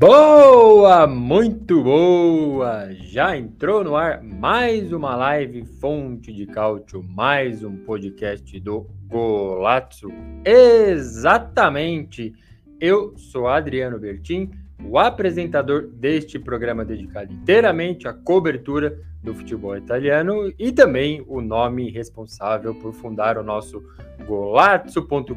Boa, muito boa! Já entrou no ar mais uma live Fonte de Cálcio, mais um podcast do Golazzo. Exatamente! Eu sou Adriano Bertin, o apresentador deste programa dedicado inteiramente à cobertura do futebol italiano e também o nome responsável por fundar o nosso golazzo.com.br,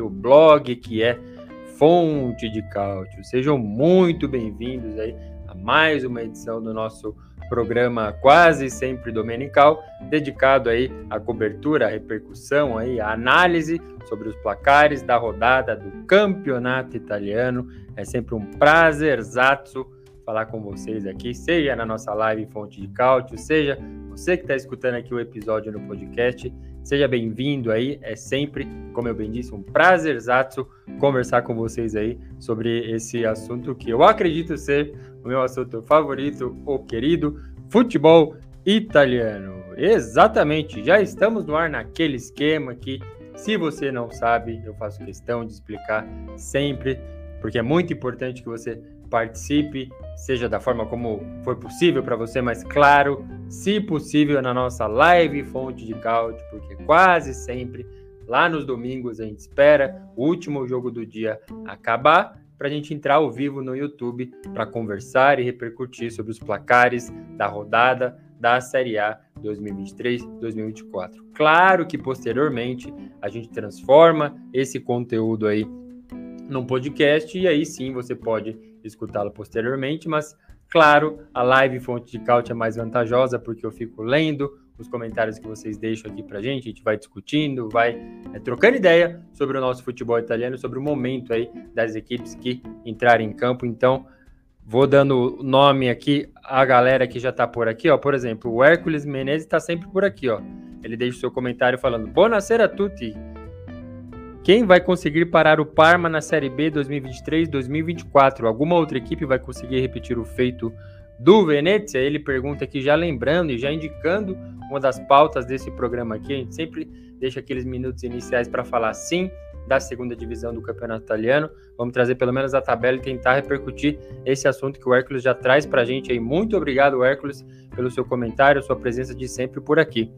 o blog que é fonte de cálcio. Sejam muito bem-vindos aí a mais uma edição do nosso programa quase sempre dominical, dedicado aí à cobertura, à repercussão aí, à análise sobre os placares da rodada do campeonato italiano. É sempre um prazerzaço falar com vocês aqui, seja na nossa live Fonte de Cálcio, seja você que está escutando aqui o episódio no podcast. Seja bem-vindo aí, é sempre, como eu bem disse, um prazerzaço conversar com vocês aí sobre esse assunto que eu acredito ser o meu assunto favorito, o querido futebol italiano. Exatamente, já estamos no ar naquele esquema que, se você não sabe, eu faço questão de explicar sempre, porque é muito importante que você participe, seja da forma como for possível para você, mas claro, se possível, na nossa live Fonte de Cálcio, porque quase sempre lá nos domingos a gente espera o último jogo do dia acabar para a gente entrar ao vivo no YouTube para conversar e repercutir sobre os placares da rodada da Série A 2023-2024. Claro que posteriormente a gente transforma esse conteúdo aí num podcast e aí sim você pode escutá-lo posteriormente, mas claro, a live Fonte de Caute é mais vantajosa porque eu fico lendo os comentários que vocês deixam aqui pra gente, a gente vai discutindo, vai é, trocando ideia sobre o nosso futebol italiano, sobre o momento aí das equipes que entrarem em campo. Então, vou dando nome aqui à galera que já tá por aqui, ó. Por exemplo, o Hércules Menezes tá sempre por aqui, ó. Ele deixa o seu comentário falando: Buonasera a tutti. Quem vai conseguir parar o Parma na Série B 2023-2024? Alguma outra equipe vai conseguir repetir o feito do Venezia? Ele pergunta aqui, já lembrando e já indicando uma das pautas desse programa aqui. A gente sempre deixa aqueles minutos iniciais para falar sim da segunda divisão do campeonato italiano. Vamos trazer pelo menos a tabela e tentar repercutir esse assunto que o Hércules já traz para a gente aí. Muito obrigado, Hércules, pelo seu comentário, sua presença de sempre por aqui.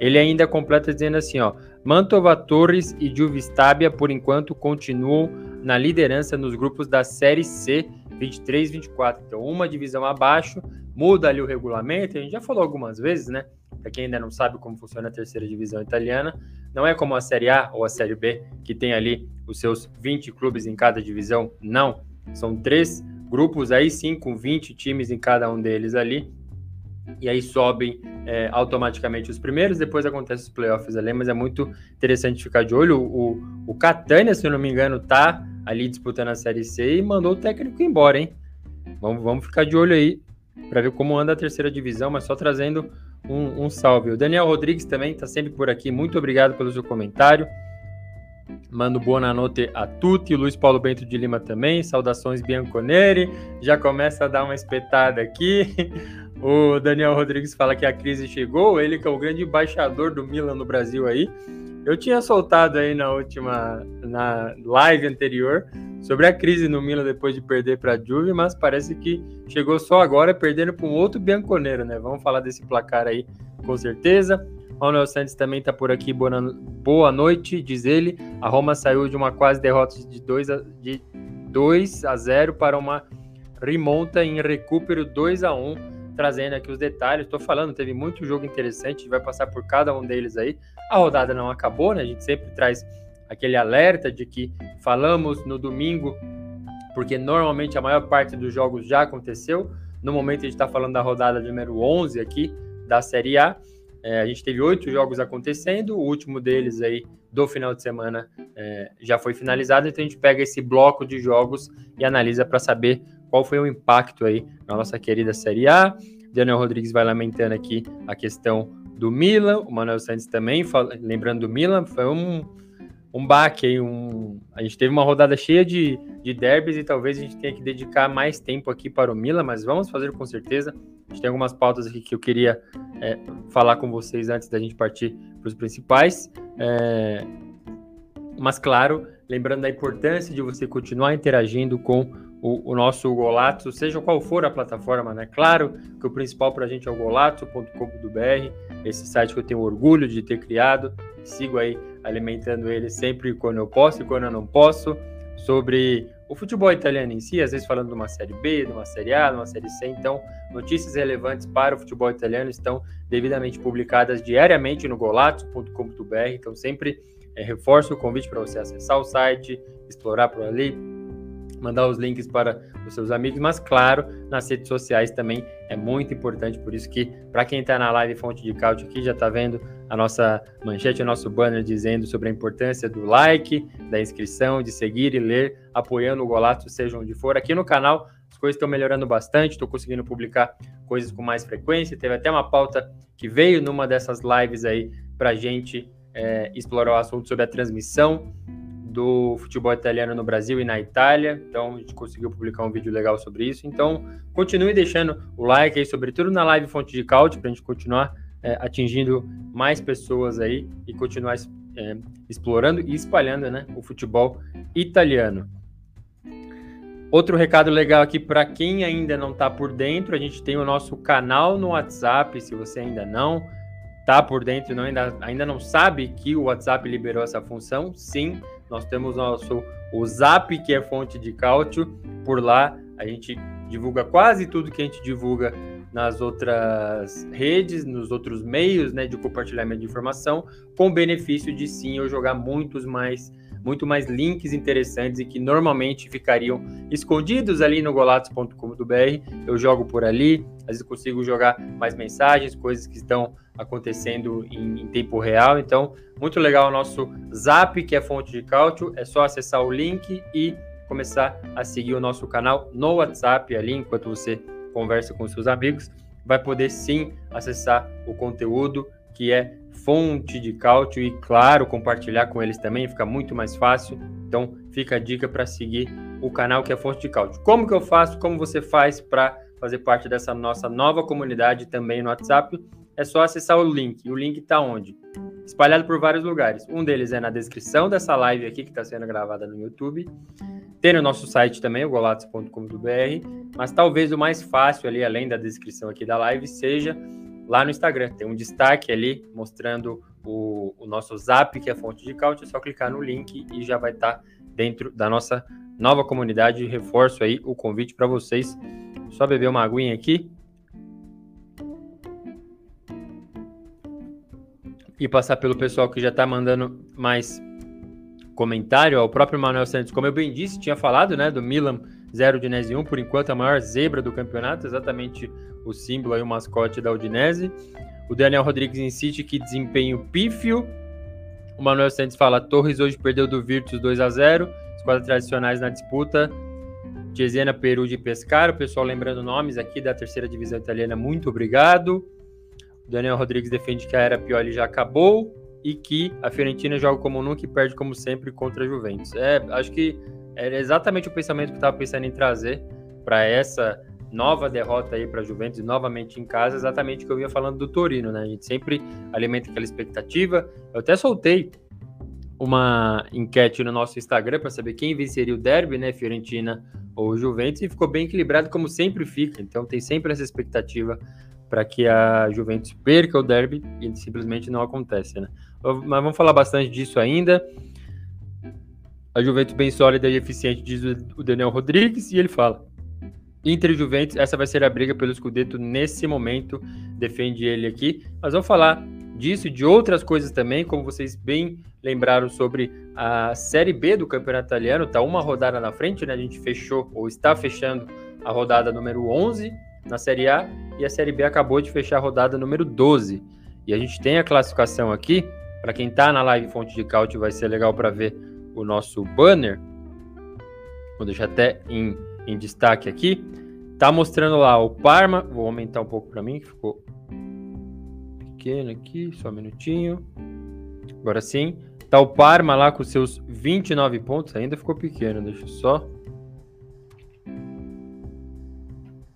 Ele ainda completa dizendo assim, ó, Mantova, Torres e Juve Stabia, por enquanto, continuam na liderança nos grupos da Série C 23-24. Então, uma divisão abaixo, muda ali o regulamento, a gente já falou algumas vezes, né? Para quem ainda não sabe como funciona a terceira divisão italiana, não é como a Série A ou a Série B, que tem ali os seus 20 clubes em cada divisão, não. São três grupos aí sim, com 20 times em cada um deles ali, e aí sobem é, automaticamente os primeiros, depois acontece os playoffs ali, mas é muito interessante ficar de olho. O, o Catania, se eu não me engano, tá ali disputando a Série C e mandou o técnico embora, hein? Vamos, vamos ficar de olho aí para ver como anda a terceira divisão, mas só trazendo um, um salve. O Daniel Rodrigues também está sempre por aqui, muito obrigado pelo seu comentário. Mando boa noite a tutti. Luiz Paulo Bento de Lima também. Saudações Bianconeri. Já começa a dar uma espetada aqui. O Daniel Rodrigues fala que a crise chegou, ele que é o grande embaixador do Milan no Brasil aí. Eu tinha soltado aí na última na live anterior sobre a crise no Milan depois de perder para a Juve, mas parece que chegou só agora perdendo para um outro bianconeiro, né? Vamos falar desse placar aí com certeza. Ronald Santos também está por aqui. Boa, boa noite, diz ele. A Roma saiu de uma quase derrota de 2 a, de 2 a 0 para uma remonta em recupero 2 a 1 trazendo aqui os detalhes. Estou falando, teve muito jogo interessante, a gente vai passar por cada um deles aí. A rodada não acabou, né? A gente sempre traz aquele alerta de que falamos no domingo, porque normalmente a maior parte dos jogos já aconteceu. No momento a gente está falando da rodada número 11 aqui da Série A. É, a gente teve oito jogos acontecendo, o último deles aí do final de semana é, já foi finalizado, então a gente pega esse bloco de jogos e analisa para saber qual foi o impacto aí na nossa querida Série A. Daniel Rodrigues vai lamentando aqui a questão do Milan, o Manuel Santos também, fala, lembrando do Milan, foi um, um baque aí, um, a gente teve uma rodada cheia de, de derbys e talvez a gente tenha que dedicar mais tempo aqui para o Milan, mas vamos fazer com certeza. A gente tem algumas pautas aqui que eu queria é, falar com vocês antes da gente partir para os principais. É, mas, claro, lembrando da importância de você continuar interagindo com o, o, nosso Golato, seja qual for a plataforma, né? Claro que o principal para a gente é o golato.com.br, esse site que eu tenho orgulho de ter criado. Sigo aí alimentando ele sempre quando eu posso e quando eu não posso, sobre o futebol italiano em si, às vezes falando de uma série B, de uma série A, de uma série C. Então, notícias relevantes para o futebol italiano estão devidamente publicadas diariamente no golato.com.br. Então, sempre é, reforço o convite para você acessar o site, explorar por ali, mandar os links para os seus amigos, mas claro, nas redes sociais também é muito importante, por isso que para quem está na live Fonte de Caute aqui já está vendo a nossa manchete, o nosso banner dizendo sobre a importância do like, da inscrição, de seguir e ler, apoiando o Golato, seja onde for. Aqui no canal as coisas estão melhorando bastante, estou conseguindo publicar coisas com mais frequência, teve até uma pauta que veio numa dessas lives aí para gente é, explorar o assunto sobre a transmissão do futebol italiano no Brasil e na Itália. Então, a gente conseguiu publicar um vídeo legal sobre isso. Então, continue deixando o like aí, sobretudo na live Fonte de Caute, para a gente continuar é, atingindo mais pessoas aí e continuar é, explorando e espalhando né, o futebol italiano. Outro recado legal aqui para quem ainda não está por dentro, a gente tem o nosso canal no WhatsApp, se você ainda não está por dentro, não, ainda, ainda não sabe que o WhatsApp liberou essa função, sim, nós temos nosso o Zap, que é fonte de cálcio. Por lá a gente divulga quase tudo que a gente divulga nas outras redes, nos outros meios né, de compartilhamento de informação, com benefício de sim eu jogar muitos mais, muito mais links interessantes e que normalmente ficariam escondidos ali no golatos.com.br. Eu jogo por ali, às vezes consigo jogar mais mensagens, coisas que estão acontecendo em, em, tempo real. Então, muito legal o nosso Zap, que é fonte de cálcio. É só acessar o link e começar a seguir o nosso canal no WhatsApp ali, enquanto você conversa com seus amigos. Vai poder sim acessar o conteúdo que é fonte de cálcio e, claro, compartilhar com eles também, fica muito mais fácil. Então, fica a dica para seguir o canal que é fonte de cálcio. Como que eu faço? Como você faz para fazer parte dessa nossa nova comunidade também no WhatsApp? é só acessar o link. O link está onde? Espalhado por vários lugares. Um deles é na descrição dessa live aqui, que está sendo gravada no YouTube. Tem no nosso site também, o golatos.com.br. Mas talvez o mais fácil ali, além da descrição aqui da live, seja lá no Instagram. Tem um destaque ali mostrando o, o nosso zap, que é a fonte de cálcio. É só clicar no link e já vai estar tá dentro da nossa nova comunidade. Reforço aí o convite para vocês. Só beber uma aguinha aqui. e passar pelo pessoal que já está mandando mais comentário. o próprio Manuel Santos, como eu bem disse, tinha falado né, do Milan 0 Udinese 1, por enquanto a maior zebra do campeonato, exatamente o símbolo aí, o mascote da Udinese. O Daniel Rodrigues insiste que desempenho pífio. O Manuel Santos fala: Torres hoje perdeu do Virtus 2 a 0 esquadras tradicionais na disputa. Cesena, Peru de Pescara. O pessoal lembrando nomes aqui da terceira divisão italiana, muito obrigado. Daniel Rodrigues defende que a era Pioli já acabou e que a Fiorentina joga como nunca e perde como sempre contra a Juventus. É, acho que era exatamente o pensamento que eu estava pensando em trazer para essa nova derrota aí para a Juventus, novamente em casa, exatamente o que eu vinha falando do Torino, né? A gente sempre alimenta aquela expectativa. Eu até soltei uma enquete no nosso Instagram para saber quem venceria o derby, né, Fiorentina ou Juventus, e ficou bem equilibrado como sempre fica. Então tem sempre essa expectativa para que a Juventus perca o derby e simplesmente não acontece, né? Mas vamos falar bastante disso ainda. A Juventus bem sólida e eficiente, diz o Daniel Rodrigues, e ele fala: Inter e Juventus, essa vai ser a briga pelo Scudetto nesse momento, defende ele aqui. Mas vamos falar disso e de outras coisas também, como vocês bem lembraram sobre a Série B do Campeonato Italiano, tá uma rodada na frente, né? A gente fechou ou está fechando a rodada número 11 na Série A e a Série B acabou de fechar a rodada número 12. E a gente tem a classificação aqui, para quem está na live Fonte de Caute vai ser legal para ver o nosso banner. Vou deixar até em, em destaque aqui. Tá mostrando lá o Parma, vou aumentar um pouco para mim, que ficou pequeno aqui, só um minutinho. Agora sim. Tá o Parma lá com seus 29 pontos, ainda ficou pequeno, deixa eu só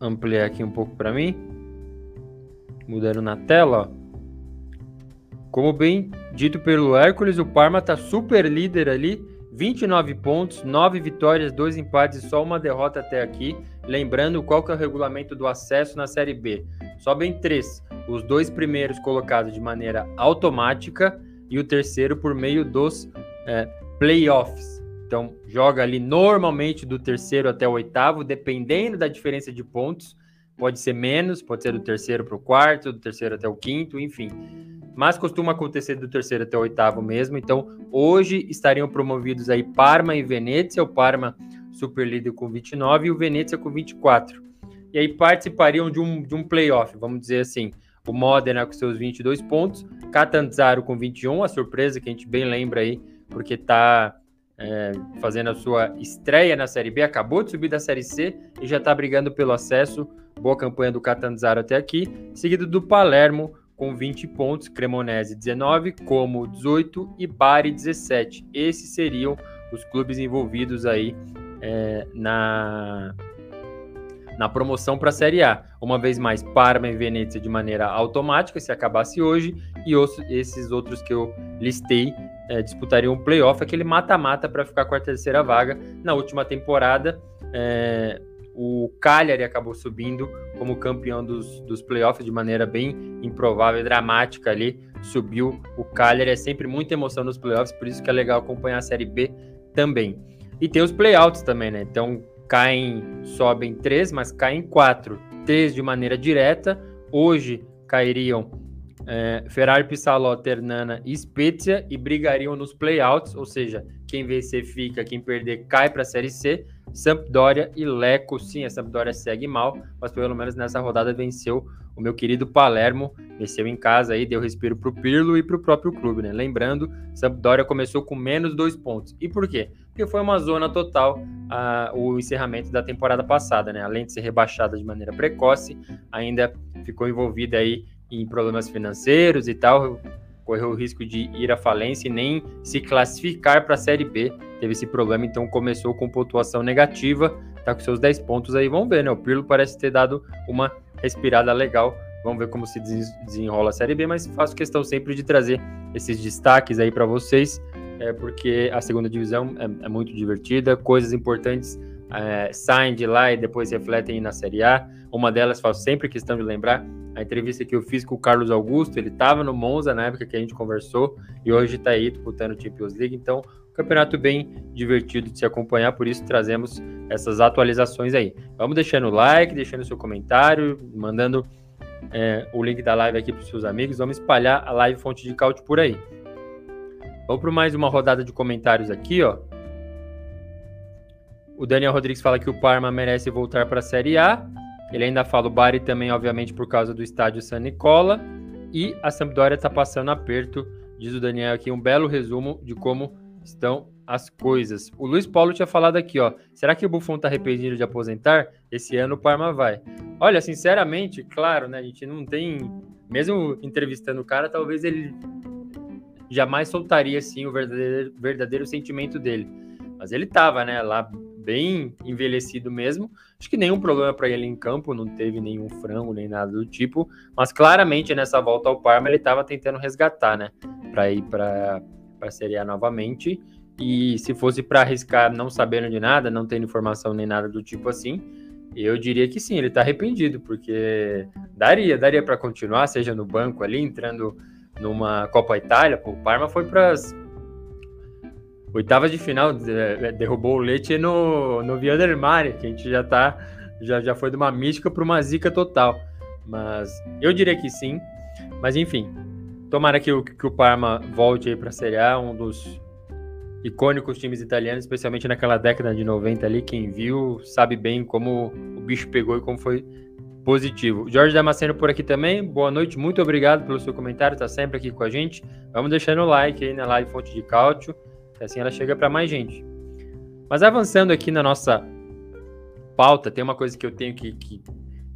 ampliar aqui um pouco para mim. Mudando na tela, ó. Como bem dito pelo Hércules, o Parma está super líder ali, 29 pontos, 9 vitórias, 2 empates e só uma derrota até aqui. Lembrando qual que é o regulamento do acesso na Série B. Sobem três, os dois primeiros colocados de maneira automática e o terceiro por meio dos é, playoffs. Então, joga ali normalmente do terceiro até o oitavo, dependendo da diferença de pontos. Pode ser menos, pode ser do terceiro para o quarto, do terceiro até o quinto, enfim mas costuma acontecer do terceiro até o oitavo mesmo. Então, hoje estariam promovidos aí Parma e Venezia, o Parma super líder com 29 e o Venezia com 24. E aí participariam de um, de um playoff, vamos dizer assim. O Modena com seus 22 pontos, Catanzaro com 21, a surpresa que a gente bem lembra aí, porque está é, fazendo a sua estreia na Série B, acabou de subir da Série C e já está brigando pelo acesso. Boa campanha do Catanzaro até aqui, seguido do Palermo com 20 pontos, Cremonese 19, Como 18 e Bari 17. Esses seriam os clubes envolvidos aí é, na, na promoção para a Série A. Uma vez mais, Parma e Venezia de maneira automática, se acabasse hoje, e os, esses outros que eu listei é, disputariam um playoff, aquele mata-mata para ficar com a terceira vaga. Na última temporada, é, o Cagliari acabou subindo como campeão dos, dos playoffs de maneira bem improvável e dramática ali. Subiu o Cagliari, é sempre muita emoção nos playoffs, por isso que é legal acompanhar a Série B também. E tem os playouts também, né? Então caem, sobem três, mas caem quatro. Três de maneira direta. Hoje cairiam é, Ferrari, Pissaló, Ternana e Spezia e brigariam nos playouts, ou seja, quem vencer fica, quem perder cai para a Série C. Sampdoria e Leco, sim, a Sampdoria segue mal, mas pelo menos nessa rodada venceu o meu querido Palermo, venceu em casa aí, deu respiro para o Pirlo e para o próprio clube, né? Lembrando, Sampdoria começou com menos dois pontos. E por quê? Porque foi uma zona total uh, o encerramento da temporada passada, né? Além de ser rebaixada de maneira precoce, ainda ficou envolvida aí em problemas financeiros e tal, correu o risco de ir à falência e nem se classificar para a Série B. Teve esse problema, então começou com pontuação negativa, tá com seus 10 pontos aí. Vamos ver, né? O Pirlo parece ter dado uma respirada legal. Vamos ver como se desenrola a Série B, mas faço questão sempre de trazer esses destaques aí para vocês, é, porque a segunda divisão é, é muito divertida, coisas importantes é, saem de lá e depois refletem na Série A. Uma delas faço sempre questão de lembrar a entrevista que eu fiz com o Carlos Augusto, ele estava no Monza na época que a gente conversou e hoje está aí disputando o Champions League, então campeonato bem divertido de se acompanhar, por isso trazemos essas atualizações aí. Vamos deixando o like, deixando seu comentário, mandando é, o link da live aqui para os seus amigos, vamos espalhar a live Fonte de Caute por aí. Vamos para mais uma rodada de comentários aqui, ó. O Daniel Rodrigues fala que o Parma merece voltar para a Série A. Ele ainda fala o Bari também, obviamente, por causa do estádio San Nicola. E a Sampdoria está passando aperto, diz o Daniel aqui, um belo resumo de como estão as coisas. O Luiz Paulo tinha falado aqui, ó. Será que o Buffon está arrependido de aposentar? Esse ano o Parma vai. Olha, sinceramente, claro, né? A gente não tem. Mesmo entrevistando o cara, talvez ele jamais soltaria assim o verdadeiro, verdadeiro sentimento dele. Mas ele tava, né, lá bem envelhecido mesmo. Acho que nenhum problema para ele em campo, não teve nenhum frango nem nada do tipo, mas claramente nessa volta ao Parma ele estava tentando resgatar, né, para ir para para Série A novamente. E se fosse para arriscar não sabendo de nada, não tendo informação nem nada do tipo assim, eu diria que sim, ele está arrependido, porque daria, daria para continuar, seja no banco ali, entrando numa Copa Itália, o Parma foi para as oitavas de final, é, derrubou o Leite no, no Via del Mare, que a gente já tá, já, já foi de uma mística para uma zica total. Mas eu diria que sim. Mas enfim, tomara que o, que o Parma volte aí para a Série A, um dos icônicos times italianos, especialmente naquela década de 90 ali, quem viu sabe bem como o bicho pegou e como foi positivo. Jorge Damasceno por aqui também. Boa noite, muito obrigado pelo seu comentário, está sempre aqui com a gente. Vamos deixando o like aí na live Fonte de Cálcio, que assim ela chega para mais gente. Mas avançando aqui na nossa pauta, tem uma coisa que eu tenho que, que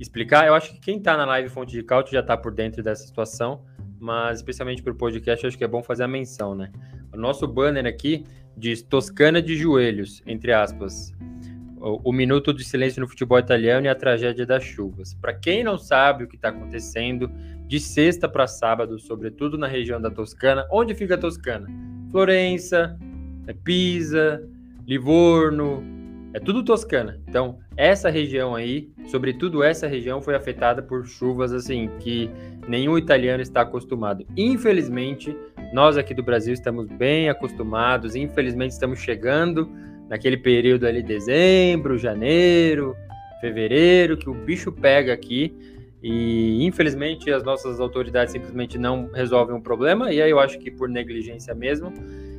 explicar. Eu acho que quem está na live Fonte de Cálcio já está por dentro dessa situação, mas especialmente para o podcast, acho que é bom fazer a menção, né? O nosso banner aqui diz Toscana de joelhos, entre aspas o, minuto de silêncio no futebol italiano e a tragédia das chuvas. Para quem não sabe o que está acontecendo, de sexta para sábado, sobretudo na região da Toscana, onde fica a Toscana? Florença, é Pisa, Livorno, é tudo Toscana. Então, essa região aí, sobretudo essa região, foi afetada por chuvas assim que nenhum italiano está acostumado. Infelizmente, nós aqui do Brasil estamos bem acostumados, infelizmente estamos chegando naquele período ali, dezembro, janeiro, fevereiro, que o bicho pega aqui. E infelizmente as nossas autoridades simplesmente não resolvem o problema, e aí eu acho que por negligência mesmo.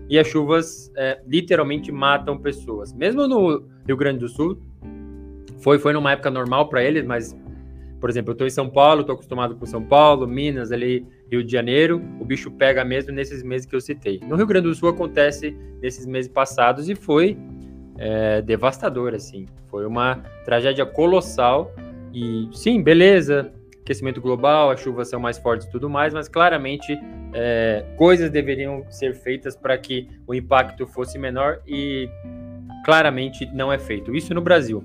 E as chuvas é, literalmente matam pessoas. Mesmo no Rio Grande do Sul, foi, foi numa época normal para eles, mas, por exemplo, eu estou em São Paulo, estou acostumado com São Paulo, Minas, ali, Rio de Janeiro, o bicho pega mesmo nesses meses que eu citei. No Rio Grande do Sul acontece nesses meses passados e foi é, devastador, assim. Foi uma tragédia colossal. E sim, beleza, aquecimento global, as chuvas são mais fortes e tudo mais, mas claramente é, coisas deveriam ser feitas para que o impacto fosse menor e claramente não é feito. Isso no Brasil.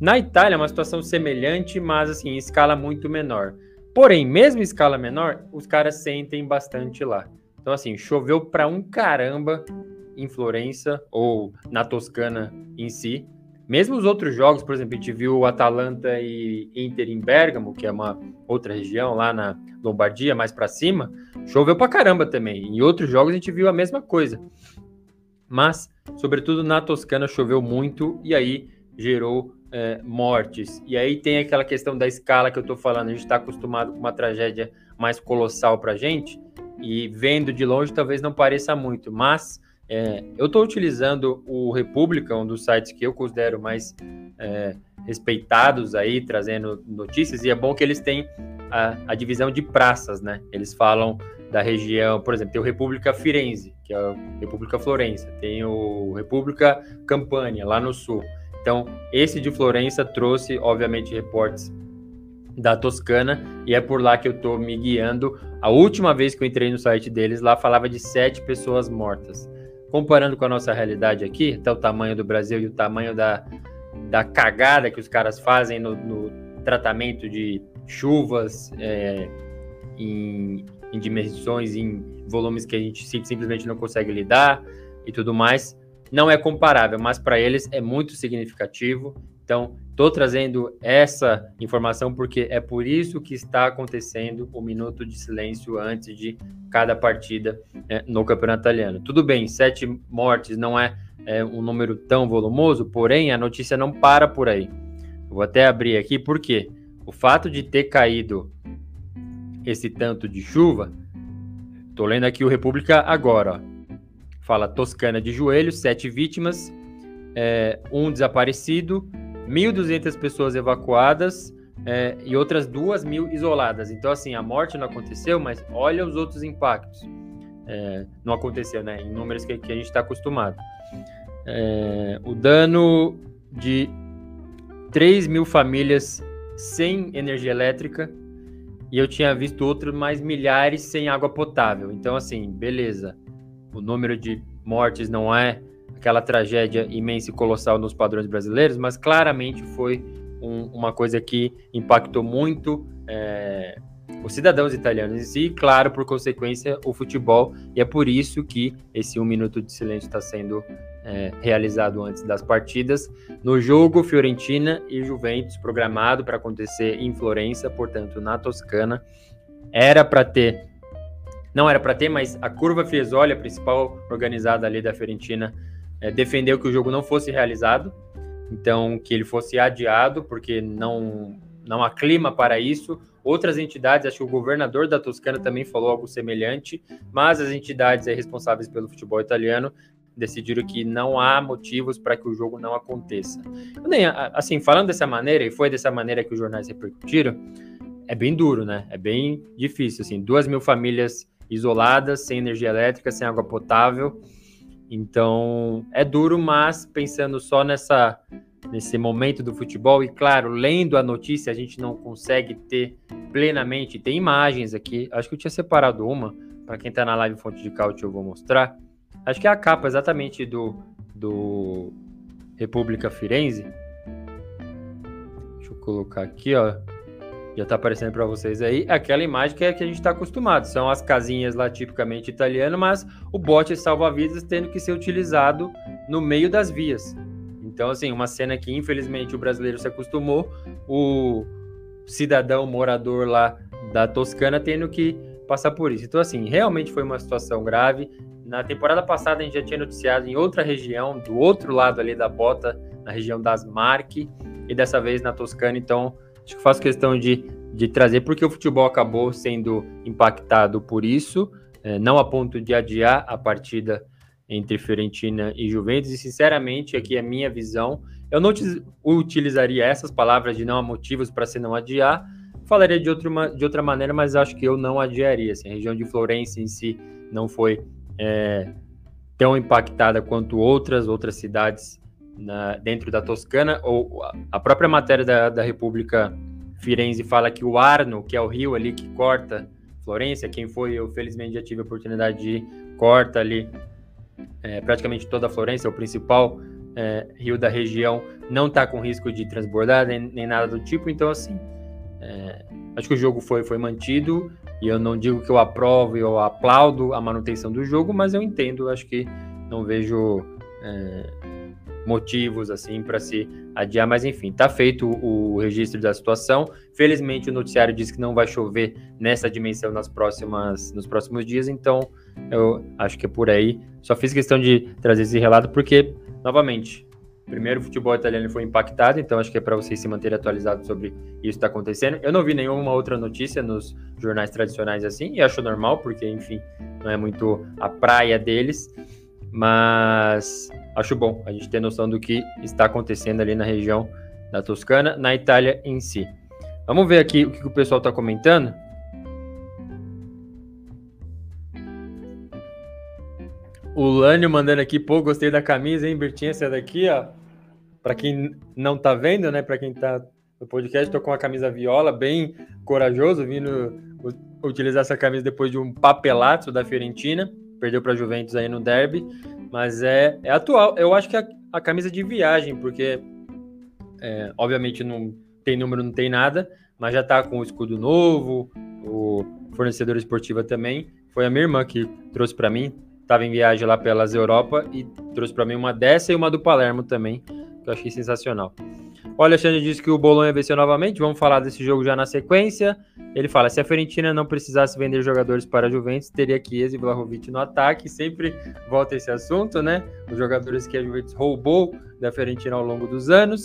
Na Itália é uma situação semelhante, mas assim, em escala muito menor. Porém, mesmo em escala menor, os caras sentem bastante lá. Então, assim, choveu para um caramba em Florença ou na Toscana em si. Mesmo os outros jogos, por exemplo, a gente viu Atalanta e Inter em Bergamo, que é uma outra região lá na Lombardia, mais para cima, choveu para caramba também. Em outros jogos a gente viu a mesma coisa. Mas, sobretudo na Toscana, choveu muito e aí gerou é, mortes. E aí tem aquela questão da escala que eu estou falando. A gente está acostumado com uma tragédia mais colossal para gente e vendo de longe talvez não pareça muito, mas é, eu estou utilizando o República, um dos sites que eu considero mais é, respeitados aí, trazendo notícias, e é bom que eles têm a, a, divisão de praças, né? Eles falam da região, por exemplo, tem o República Firenze, que é a República Florença, tem o República Campania, lá no sul. Então, esse de Florença trouxe, obviamente, reportes da Toscana, e é por lá que eu estou me guiando. A última vez que eu entrei no site deles, lá falava de sete pessoas mortas comparando com a nossa realidade aqui, até o tamanho do Brasil e o tamanho da, da cagada que os caras fazem no, no tratamento de chuvas é, em, em, dimensões, em volumes que a gente simplesmente não consegue lidar e tudo mais, não é comparável, mas para eles é muito significativo. Então, estou trazendo essa informação porque é por isso que está acontecendo o minuto de silêncio antes de cada partida é, no Campeonato Italiano. Tudo bem, sete mortes não é, é, um número tão volumoso, porém a notícia não para por aí. vou até abrir aqui porque o fato de ter caído esse tanto de chuva, estou lendo aqui o República agora, ó. fala Toscana de joelhos, sete vítimas, é, um desaparecido 1.200 pessoas evacuadas é, e outras 2 mil isoladas. Então, assim, a morte não aconteceu, mas olha os outros impactos. É, não aconteceu, né? Em números que, que a gente está acostumado. É, o dano de 3 mil famílias sem energia elétrica e eu tinha visto outros mais milhares sem água potável. Então, assim, beleza. O número de mortes não é aquela tragédia imensa e colossal nos padrões brasileiros, mas claramente foi um, uma coisa que impactou muito é, os cidadãos italianos em si, e, claro, por consequência, o futebol, e é por isso que esse um minuto de silêncio está sendo é, realizado antes das partidas. No jogo, Fiorentina e Juventus, programado para acontecer em Florença, portanto, na Toscana, era para ter. Não era para ter, mas a curva Fiesole, a principal organizada ali da Fiorentina, é, defendeu que o jogo não fosse realizado, então que ele fosse adiado, porque não, não há clima para isso. Outras entidades, acho que o governador da Toscana também falou algo semelhante, mas as entidades responsáveis pelo futebol italiano decidiram que não há motivos para que o jogo não aconteça. Nem, assim, falando dessa maneira, e foi dessa maneira que os jornais repercutiram, é bem duro, né? É bem difícil, assim, duas mil famílias isoladas, sem energia elétrica, sem água potável. Então, é duro, mas pensando só nessa nesse momento do futebol e claro, lendo a notícia, a gente não consegue ter plenamente, tem imagens aqui. Acho que eu tinha separado uma para quem está na live Fonte de Caute eu vou mostrar. Acho que é a capa exatamente do do República Firenze. Deixa eu colocar aqui, ó já está aparecendo para vocês aí, aquela imagem que, é que a gente está acostumado. São as casinhas lá tipicamente italiano, mas o bote salva-vidas tendo que ser utilizado no meio das vias. Então, assim, uma cena que infelizmente o brasileiro se acostumou, o cidadão morador lá da Toscana tendo que passar por isso. Então, assim, realmente foi uma situação grave. Na temporada passada a gente já tinha noticiado em outra região, do outro lado ali da bota, na região das Marche, e dessa vez na Toscana, então Acho que faço questão de, de trazer, porque o futebol acabou sendo impactado por isso, é, não a ponto de adiar a partida entre Fiorentina e Juventus, e sinceramente, aqui é a minha visão, eu não utilizaria essas palavras de não há motivos para se não adiar, falaria de, outro, de outra maneira, mas acho que eu não adiaria. Assim, a região de Florença em si não foi é, tão impactada quanto outras, outras cidades na, dentro da Toscana, ou a própria matéria da, da República Firenze fala que o Arno, que é o rio ali que corta Florença, quem foi, eu felizmente já tive a oportunidade de ir, corta ali é, praticamente toda a Florença, o principal é, rio da região, não está com risco de transbordar nem, nem, nada do tipo, então assim, é, acho que o jogo foi, foi mantido, e eu não digo que eu aprovo, eu aplaudo a manutenção do jogo, mas eu entendo, acho que não vejo é, motivos assim para se adiar, mas enfim, tá feito o registro da situação. Felizmente o noticiário diz que não vai chover nessa dimensão nas próximas nos próximos dias, então eu acho que é por aí. Só fiz questão de trazer esse relato porque novamente, primeiro o futebol italiano foi impactado, então acho que é para vocês se manterem atualizados sobre isso que está acontecendo. Eu não vi nenhuma outra notícia nos jornais tradicionais assim, e acho normal, porque enfim, não é muito a praia deles. Mas acho bom a gente ter noção do que está acontecendo ali na região da Toscana, na Itália em si. Vamos ver aqui o que o pessoal está comentando. O Lânio mandando aqui, pô, gostei da camisa, hein, Bertinha? Essa daqui, ó. Para quem não tá vendo, né? Para quem tá no podcast, tô com a camisa viola, bem corajoso, vindo utilizar essa camisa depois de um papelato da Fiorentina perdeu para Juventus aí no derby, mas é, é atual. Eu acho que a, a camisa de viagem, porque é, obviamente não tem número, não tem nada, mas já tá com o escudo novo, o fornecedor esportiva também. Foi a minha irmã que trouxe para mim, estava em viagem lá pelas Europa e trouxe para mim uma dessa e uma do Palermo também, que eu achei sensacional. O Alexandre disse que o Bolonha venceu novamente. Vamos falar desse jogo já na sequência. Ele fala: se a Fiorentina não precisasse vender jogadores para a Juventus, teria Chiesa e Vlahovic no ataque. Sempre volta esse assunto, né? Os jogadores que a Juventus roubou da Fiorentina ao longo dos anos.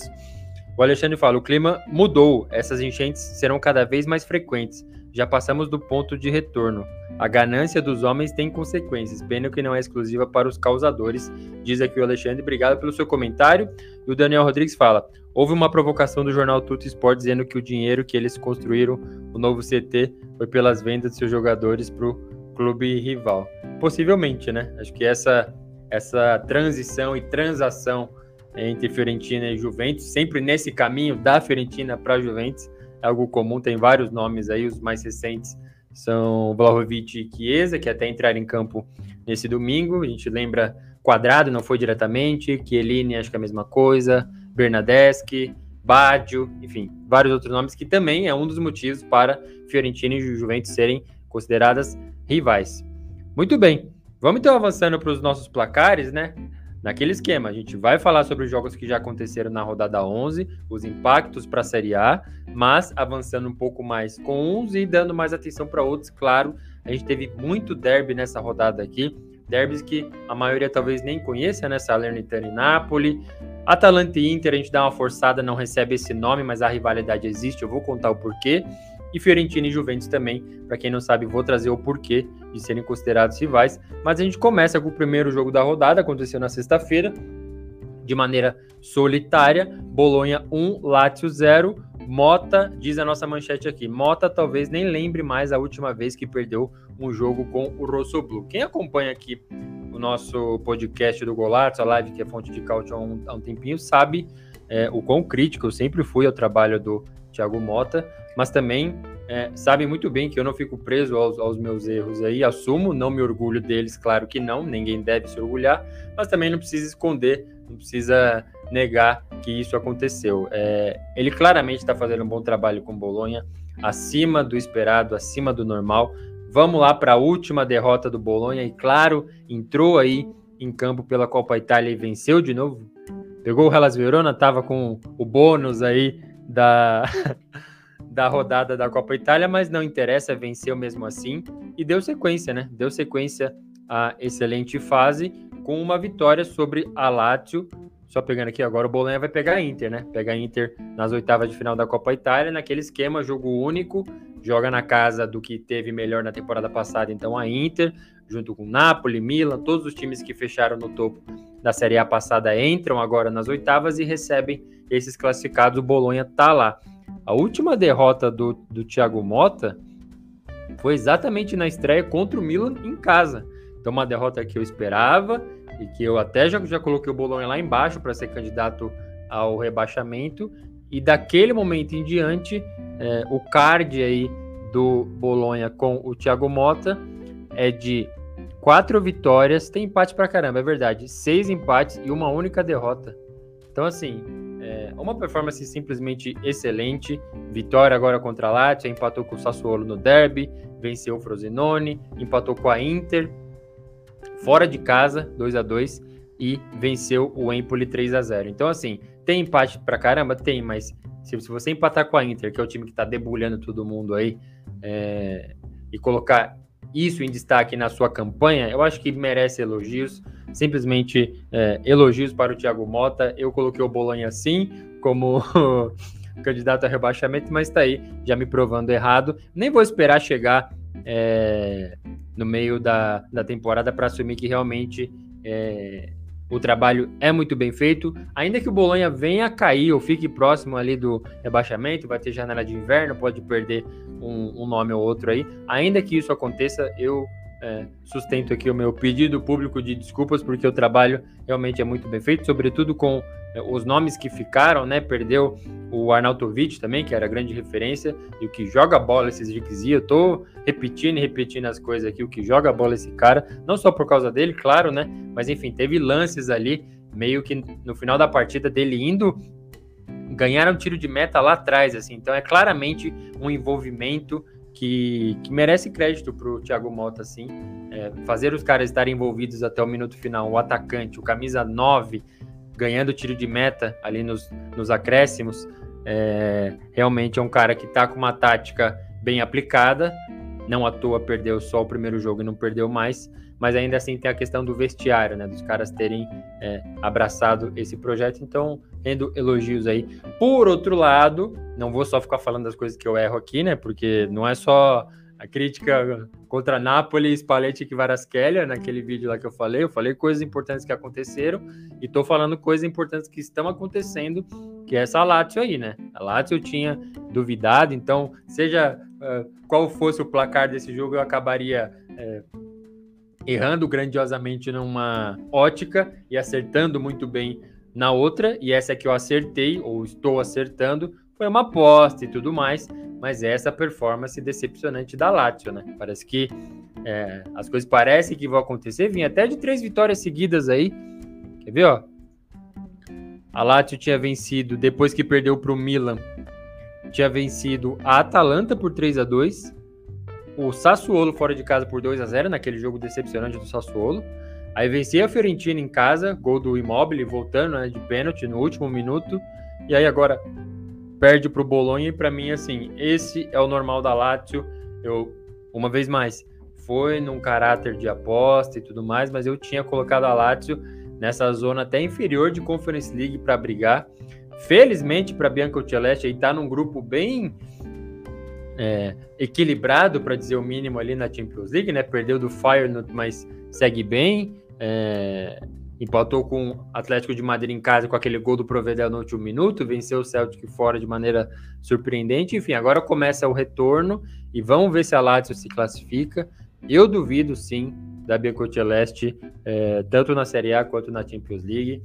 O Alexandre fala: o clima mudou. Essas enchentes serão cada vez mais frequentes. Já passamos do ponto de retorno. A ganância dos homens tem consequências, pena que não é exclusiva para os causadores, diz aqui o Alexandre. Obrigado pelo seu comentário. E o Daniel Rodrigues fala: houve uma provocação do jornal Tuto Sport dizendo que o dinheiro que eles construíram o novo CT foi pelas vendas de seus jogadores para o clube rival. Possivelmente, né? Acho que essa, essa transição e transação entre Fiorentina e Juventus, sempre nesse caminho da Fiorentina para Juventus, é algo comum, tem vários nomes aí, os mais recentes são Vlahovic e Chiesa, que até entraram em campo nesse domingo. A gente lembra Quadrado, não foi diretamente, Chiellini, acho que é a mesma coisa, Bernadeschi, Baggio, enfim, vários outros nomes que também é um dos motivos para Fiorentina e Juventus serem consideradas rivais. Muito bem, vamos então avançando para os nossos placares, né? Naquele esquema, a gente vai falar sobre os jogos que já aconteceram na rodada 11, os impactos para a Série A, mas avançando um pouco mais com uns e dando mais atenção para outros, claro. A gente teve muito derby nessa rodada aqui, derbys que a maioria talvez nem conheça, né? Salernitana e Napoli. Atalanta e Inter, a gente dá uma forçada, não recebe esse nome, mas a rivalidade existe, eu vou contar o porquê. e Fiorentina e Juventus também. Para quem não sabe, vou trazer o porquê de serem considerados rivais. Mas a gente começa com o primeiro jogo da rodada, aconteceu na sexta-feira, de maneira solitária. Bolonha 1, Lazio 0. Mota, diz a nossa manchete aqui, Mota talvez nem lembre mais a última vez que perdeu um jogo com o Rosso Blue. Quem acompanha aqui o nosso podcast do Golato, a live que é fonte de cálcio há um, há um tempinho, sabe é, o quão crítico eu sempre fui ao trabalho do Thiago Mota, mas também é, sabem muito bem que eu não fico preso aos, aos, meus erros aí, assumo, não me orgulho deles, claro que não, ninguém deve se orgulhar, mas também não precisa esconder, não precisa negar que isso aconteceu. É, ele claramente está fazendo um bom trabalho com Bolonha, acima do esperado, acima do normal. Vamos lá para a última derrota do Bolonha e claro, entrou aí em campo pela Copa Itália e venceu de novo, Pegou o Hellas Verona, tava com o bônus aí da, da rodada da Copa Itália, mas não interessa, venceu mesmo assim e deu sequência, né? Deu sequência à excelente fase com uma vitória sobre a Lazio. Só pegando aqui agora, o Bolonha vai pegar a Inter, né? Pega a Inter nas oitavas de final da Copa Itália, naquele esquema, jogo único, joga na casa do que teve melhor na temporada passada, então a Inter, junto com Napoli, Milan, todos os times que fecharam no topo da Série A passada entram agora nas oitavas e recebem esses classificados. O Bolonha tá lá. A última derrota do, do Thiago Mota foi exatamente na estreia contra o Milan em casa. Então, uma derrota que eu esperava e que eu até já, já coloquei o Bolonha lá embaixo para ser candidato ao rebaixamento. E daquele momento em diante, é, o card aí do Bolonha com o Thiago Mota é de Quatro vitórias, tem empate pra caramba, é verdade. Seis empates e uma única derrota. Então, assim, é uma performance simplesmente excelente. Vitória agora contra a Lazio, empatou com o Sassuolo no derby, venceu o Frosinone, empatou com a Inter, fora de casa, 2 a 2 e venceu o Empoli 3 a 0 Então, assim, tem empate pra caramba? Tem, mas se, se você empatar com a Inter, que é o time que tá debulhando todo mundo aí, é, e colocar isso em destaque na sua campanha, eu acho que merece elogios, simplesmente é, elogios para o Thiago Mota. Eu coloquei o Bolonha sim como candidato a rebaixamento, mas está aí, já me provando errado. Nem vou esperar chegar é, no meio da, da temporada para assumir que realmente é, o trabalho é muito bem feito. Ainda que o Bolonha venha a cair ou fique próximo ali do rebaixamento, vai ter janela de inverno, pode perder um, um nome ou outro aí. Ainda que isso aconteça, eu é, sustento aqui o meu pedido público de desculpas, porque o trabalho realmente é muito bem feito, sobretudo com os nomes que ficaram, né? Perdeu o Arnautovic também, que era grande referência, e o que joga bola esses Zirkzee, eu tô repetindo e repetindo as coisas aqui, o que joga bola esse cara, não só por causa dele, claro, né? Mas enfim, teve lances ali, meio que no final da partida dele indo ganhar um tiro de meta lá atrás, assim, então é claramente um envolvimento que, que merece crédito para o Thiago Mota, assim, é, fazer os caras estarem envolvidos até o minuto final, o atacante, o camisa 9, ganhando tiro de meta ali nos, nos acréscimos, é, realmente é um cara que está com uma tática bem aplicada. Não à toa perdeu só o primeiro jogo e não perdeu mais, mas ainda assim tem a questão do vestiário, né? Dos caras terem é, abraçado esse projeto. Então, rendo elogios aí. Por outro lado, não vou só ficar falando das coisas que eu erro aqui, né? Porque não é só a crítica contra Napoli, Spalletti e Varaskelia, naquele vídeo lá que eu falei. Eu falei coisas importantes que aconteceram e tô falando coisas importantes que estão acontecendo, que é essa Lazio aí, né? A Lazio eu tinha duvidado, então, seja uh, qual fosse o placar desse jogo, eu acabaria uh, errando grandiosamente numa ótica e acertando muito bem na outra, e essa é que eu acertei, ou estou acertando, foi uma aposta e tudo mais, mas essa performance decepcionante da Lazio, né? Parece que é, as coisas parecem que vão acontecer. Vinha até de três vitórias seguidas aí. Quer ver, ó? A Lazio tinha vencido depois que perdeu para o Milan. Tinha vencido a Atalanta por 3 a 2 o Sassuolo fora de casa por 2 a 0 naquele jogo decepcionante do Sassuolo. Aí vencia a Fiorentina em casa, gol do Immobile voltando né, de pênalti no último minuto. E aí agora perde para o Bolonha e para mim assim, esse é o normal da Lazio. Eu uma vez mais, foi num caráter de aposta e tudo mais, mas eu tinha colocado a Lazio nessa zona até inferior de Conference League para brigar. Felizmente para Bianca Celeste aí tá num grupo bem é, equilibrado, para dizer o mínimo, ali na Champions League, né? Perdeu do Feyenoord, mas segue bem. É, empatou com o Atlético de Madrid em casa com aquele gol do Provedel no último minuto, venceu o Celtic fora de maneira surpreendente. Enfim, agora começa o retorno e vamos ver se a Lazio se classifica. Eu duvido, sim, da Biancotti Celeste, é, tanto na Série A quanto na Champions League.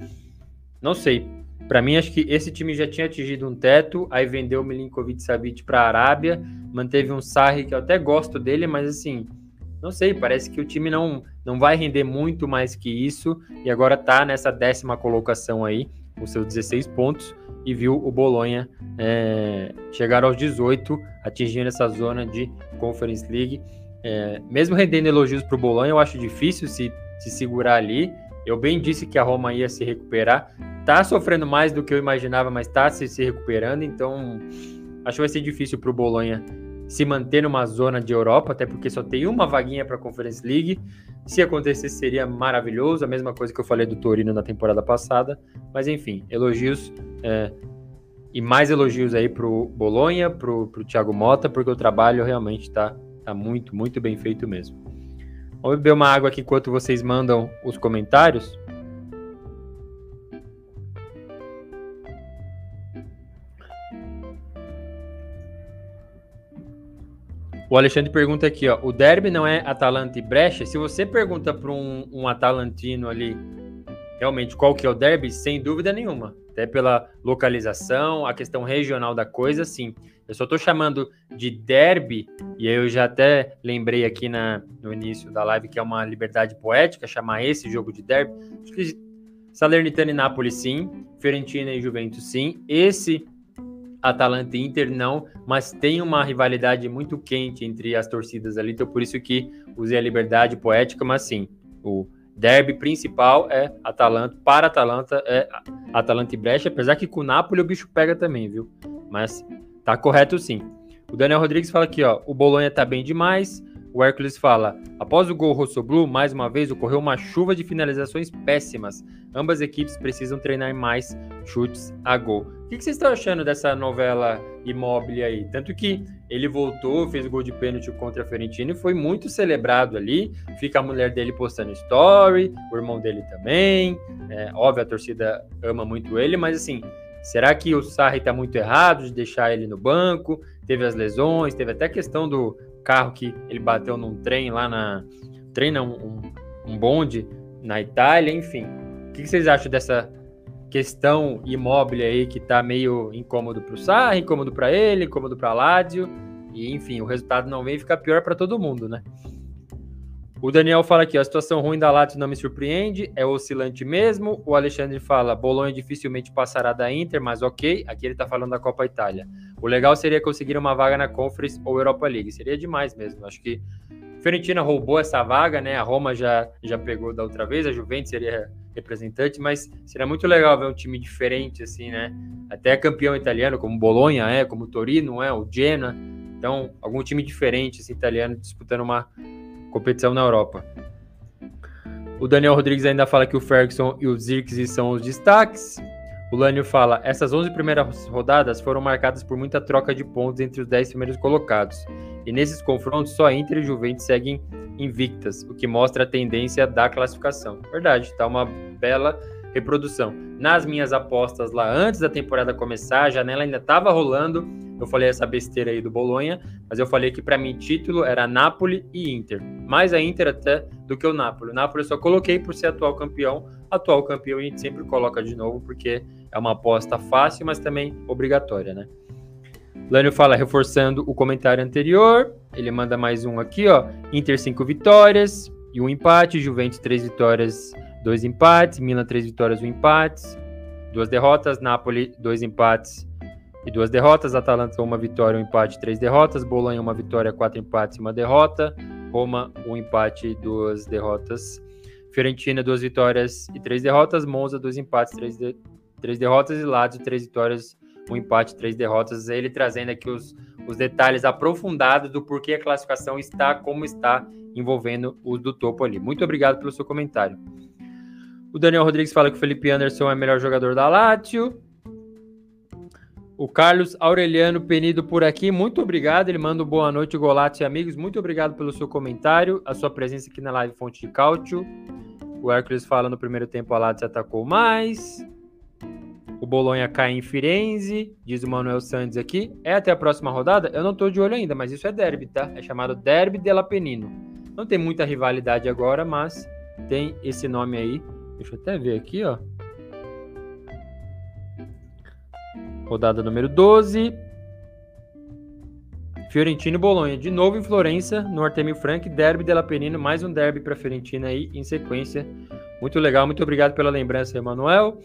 Não sei, para mim, acho que esse time já tinha atingido um teto, aí vendeu o Milinkovic Savic para a Arábia, manteve um Sarri que eu até gosto dele, mas assim, não sei, parece que o time não, não vai render muito mais que isso, e agora tá nessa décima colocação aí, com seus 16 pontos, e viu o Bolonha é, chegar aos 18, atingindo essa zona de Conference League. É, mesmo rendendo elogios para o Bolonha, eu acho difícil se, se segurar ali. Eu bem disse que a Roma ia se recuperar, tá sofrendo mais do que eu imaginava, mas tá se, se recuperando, então acho que vai ser difícil para o Bolonha se manter numa zona de Europa, até porque só tem uma vaguinha para a Conference League. Se acontecesse, seria maravilhoso, a mesma coisa que eu falei do Torino na temporada passada. Mas enfim, elogios é, e mais elogios aí para o Bolonha, para o Thiago Mota, porque o trabalho realmente está tá muito, muito bem feito mesmo. Vamos beber uma água aqui enquanto vocês mandam os comentários. O Alexandre pergunta aqui, ó, o derby não é Atalanta e Brecha? Se você pergunta para um, um atalantino ali, realmente qual que é o derby, sem dúvida nenhuma. Até pela localização, a questão regional da coisa, sim. Eu só estou chamando de derby, e eu já até lembrei aqui na, no início da live que é uma liberdade poética chamar esse jogo de derby. Acho que Salernitana e Nápoles, sim. Fiorentina e Juventus, sim. Esse Atalanta e Inter não, mas tem uma rivalidade muito quente entre as torcidas ali, então por isso que usei a liberdade poética, mas sim, o derby principal é Atalanta, para Atalanta é Atalanta e Brecha, apesar que com o Napoli o bicho pega também, viu? Mas tá correto sim. O Daniel Rodrigues fala aqui, ó, o Bolonha tá bem demais, o Hércules fala: após o gol Rossoblu, mais uma vez ocorreu uma chuva de finalizações péssimas. Ambas equipes precisam treinar mais chutes a gol. O que vocês estão achando dessa novela imóvel aí? Tanto que ele voltou, fez gol de pênalti contra a Fiorentina e foi muito celebrado ali. Fica a mulher dele postando story, o irmão dele também. É, óbvio, a torcida ama muito ele, mas assim, será que o Sarri está muito errado de deixar ele no banco? Teve as lesões, teve até a questão do carro que ele bateu num trem lá na. Trem não, um, um bonde na Itália, enfim. O que vocês acham dessa questão imóvel aí que tá meio incômodo para o Sarri, incômodo para ele, incômodo para Ládio, e enfim, o resultado não vem ficar pior para todo mundo, né? O Daniel fala aqui, a situação ruim da Lazio não me surpreende, é oscilante mesmo. O Alexandre fala, Bolonha dificilmente passará da Inter, mas ok. Aqui ele tá falando da Copa Itália. O legal seria conseguir uma vaga na Conference ou Europa League. Seria demais mesmo. Acho que Fiorentina roubou essa vaga, né? A Roma já, já pegou da outra vez, a Juventus seria representante, mas seria muito legal ver um time diferente, assim, né? Até campeão italiano, como Bolonha é, como Torino é, o Genoa. Então, algum time diferente, assim, italiano, disputando uma competição na Europa. O Daniel Rodrigues ainda fala que o Ferguson e o Zirkzee são os destaques. O Lânio fala: essas 11 primeiras rodadas foram marcadas por muita troca de pontos entre os 10 primeiros colocados. E nesses confrontos, só Inter e Juventus seguem invictas, o que mostra a tendência da classificação. Verdade, tá uma bela reprodução. Nas minhas apostas lá antes da temporada começar, a janela ainda estava rolando eu falei essa besteira aí do Bolonha, mas eu falei que para mim título era Napoli e Inter. Mais a Inter até do que o Napoli. O Napoli eu só coloquei por ser atual campeão. Atual campeão a gente sempre coloca de novo porque é uma aposta fácil, mas também obrigatória, né? Lânio fala, reforçando o comentário anterior. Ele manda mais um aqui, ó. Inter 5 vitórias e um empate. Juventus 3 vitórias, 2 empates. Milan 3 vitórias, 1 empate. Duas derrotas. Napoli, 2 empates e duas derrotas. Atalanta, uma vitória, um empate, três derrotas. Bolonha, uma vitória, quatro empates e uma derrota. Roma, um empate, duas derrotas. Fiorentina, duas vitórias e três derrotas. Monza, dois empates, três, de... três derrotas. E Lazio, três vitórias, um empate, três derrotas. Ele trazendo aqui os, os detalhes aprofundados do porquê a classificação está como está, envolvendo os do topo ali. Muito obrigado pelo seu comentário. O Daniel Rodrigues fala que o Felipe Anderson é o melhor jogador da Lazio. O Carlos Aureliano Penido por aqui, muito obrigado. Ele manda um boa noite, Golatos e amigos. Muito obrigado pelo seu comentário, a sua presença aqui na live Fonte de Cálcio. O Hércules fala no primeiro tempo a Lazio atacou mais. O Bolonha cai em Firenze, diz o Manuel Santos aqui. É até a próxima rodada? Eu não tô de olho ainda, mas isso é derby, tá? É chamado Derby della Penino. Não tem muita rivalidade agora, mas tem esse nome aí. Deixa eu até ver aqui, ó. Rodada número 12. Fiorentino e Bolonha. De novo em Florença, no Artemio Frank, Derby della Penina, mais um derby para Fiorentina aí em sequência. Muito legal, muito obrigado pela lembrança, Emanuel.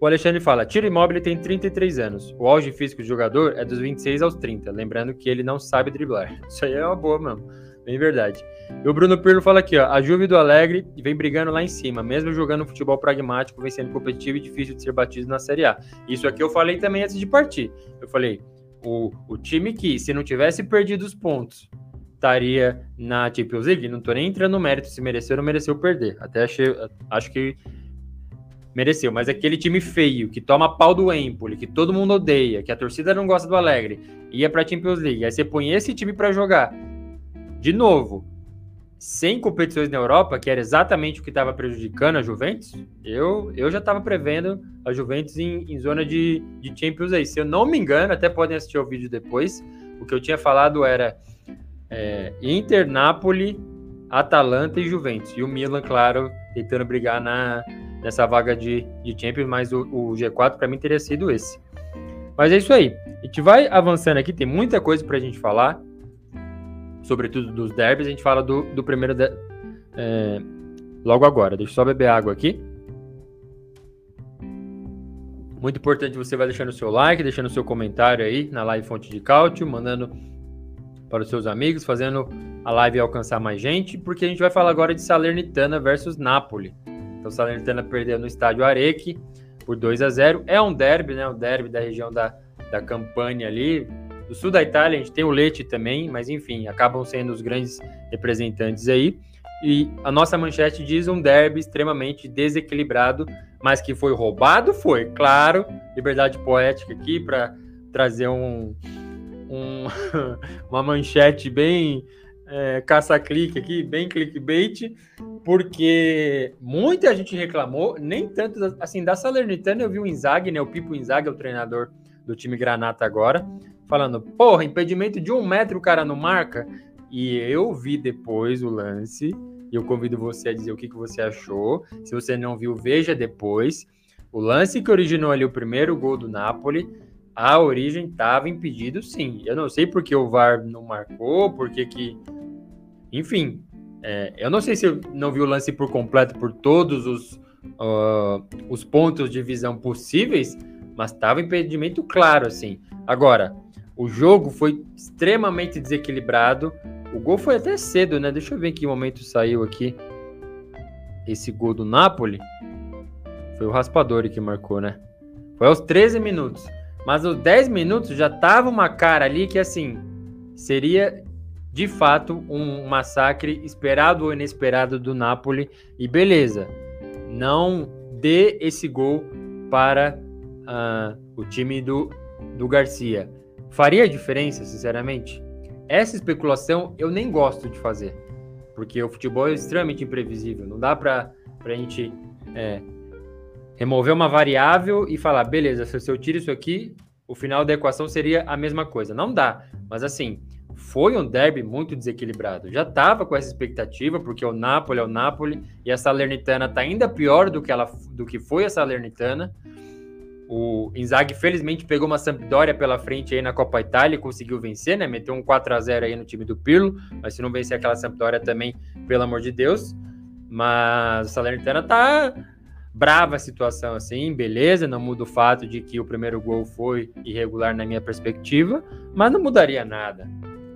O Alexandre fala: Tiro Imóvel tem 33 anos. O auge físico do jogador é dos 26 aos 30. Lembrando que ele não sabe driblar. Isso aí é uma boa, mano. Bem verdade. E o Bruno Pirlo fala aqui, ó. A Juve do Alegre vem brigando lá em cima, mesmo jogando futebol pragmático, vem sendo competitivo e difícil de ser batido na Série A. Isso aqui eu falei também antes de partir. Eu falei, o, o time que, se não tivesse perdido os pontos, estaria na Champions League, não tô nem entrando no mérito se mereceu ou não mereceu perder. Até achei, acho que mereceu, mas aquele time feio, que toma pau do Empoli, que todo mundo odeia, que a torcida não gosta do Alegre, ia pra Champions League, aí você põe esse time para jogar de novo, sem competições na Europa, que era exatamente o que estava prejudicando a Juventus, eu, eu já estava prevendo a Juventus em, em zona de, de Champions aí. Se eu não me engano, até podem assistir o vídeo depois, o que eu tinha falado era é, Inter, Napoli, Atalanta e Juventus. E o Milan, claro, tentando brigar na, nessa vaga de, de Champions, mas o, o G4 para mim teria sido esse. Mas é isso aí. A gente vai avançando aqui, tem muita coisa para a gente falar sobretudo dos derbys, a gente fala do, do primeiro de, é, logo agora. Deixa eu só beber água aqui. Muito importante você vai deixando o seu like, deixando o seu comentário aí na live Fonte de Cálcio, mandando para os seus amigos, fazendo a live alcançar mais gente, porque a gente vai falar agora de Salernitana versus Napoli. Então, Salernitana perdeu no estádio Areque por 2 a 0 É um derby, né? Um derby da região da, da Campania ali, do sul da Itália, a gente tem o Leite também, mas enfim, acabam sendo os grandes representantes aí. E a nossa manchete diz um derby extremamente desequilibrado, mas que foi roubado, foi, claro. Liberdade poética aqui para trazer um, um uma manchete bem é, caça-clique aqui, bem clickbait, porque muita gente reclamou, nem tanto assim, da Salernitana eu vi o Inzaghi, né, o Pipo Inzaghi é o treinador do time Granata agora, falando, porra, impedimento de um metro o cara não marca. E eu vi depois o lance, e eu convido você a dizer o que, que você achou. Se você não viu, veja depois. O lance que originou ali o primeiro gol do Napoli, a origem estava impedido sim. Eu não sei porque o VAR não marcou, porque que. Enfim, é, eu não sei se eu não vi o lance por completo por todos os, uh, os pontos de visão possíveis, mas estava impedimento claro, assim. Agora, o jogo foi extremamente desequilibrado. O gol foi até cedo, né? Deixa eu ver em que momento saiu aqui esse gol do Napoli. Foi o Raspadori que marcou, né? Foi aos 13 minutos. Mas aos 10 minutos já tava uma cara ali que, assim, seria de fato um massacre esperado ou inesperado do Napoli. E beleza, não dê esse gol para uh, o time do, do Garcia. Faria diferença, sinceramente? Essa especulação eu nem gosto de fazer, porque o futebol é extremamente imprevisível. Não dá para a gente é, remover uma variável e falar, beleza, se eu tiro isso aqui, o final da equação seria a mesma coisa. Não dá, mas assim, foi um derby muito desequilibrado. Já estava com essa expectativa, porque o Napoli é o Napoli e a Salernitana está ainda pior do que, ela, do que foi a Salernitana. O Inzaghi, felizmente, pegou uma Sampdoria pela frente aí na Copa Itália e conseguiu vencer, né? Meteu um 4 a 0 aí no time do Pirlo, mas se não vencer aquela Sampdoria também, pelo amor de Deus. Mas o Salernitana tá brava a situação assim, beleza, não muda o fato de que o primeiro gol foi irregular na minha perspectiva, mas não mudaria nada.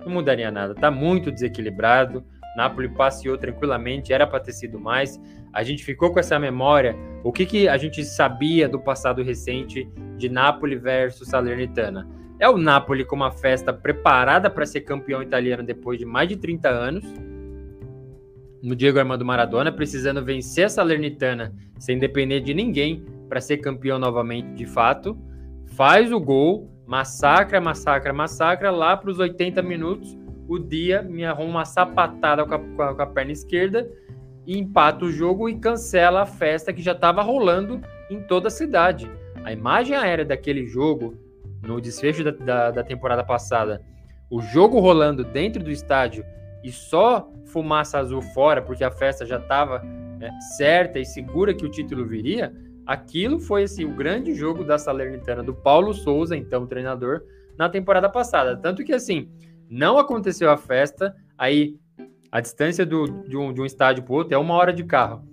Não mudaria nada, tá muito desequilibrado. Napoli passeou tranquilamente, era para ter sido mais. A gente ficou com essa memória. O que, que a gente sabia do passado recente de Napoli versus Salernitana? É o Napoli com uma festa preparada para ser campeão italiano depois de mais de 30 anos. No Diego Armando Maradona, precisando vencer a Salernitana sem depender de ninguém para ser campeão novamente de fato. Faz o gol, massacra, massacra, massacra. Lá para os 80 minutos, o Dia me arruma uma sapatada com a, com a, com a perna esquerda e empata o jogo e cancela a festa que já estava rolando em toda a cidade. A imagem aérea daquele jogo, no desfecho da, da, da temporada passada, o jogo rolando dentro do estádio e só fumaça azul fora, porque a festa já estava né, certa e segura que o título viria, aquilo foi assim, o grande jogo da Salernitana do Paulo Souza, então treinador, na temporada passada. Tanto que assim, não aconteceu a festa, aí a distância do, de, um, de um estádio para outro é uma hora de carro.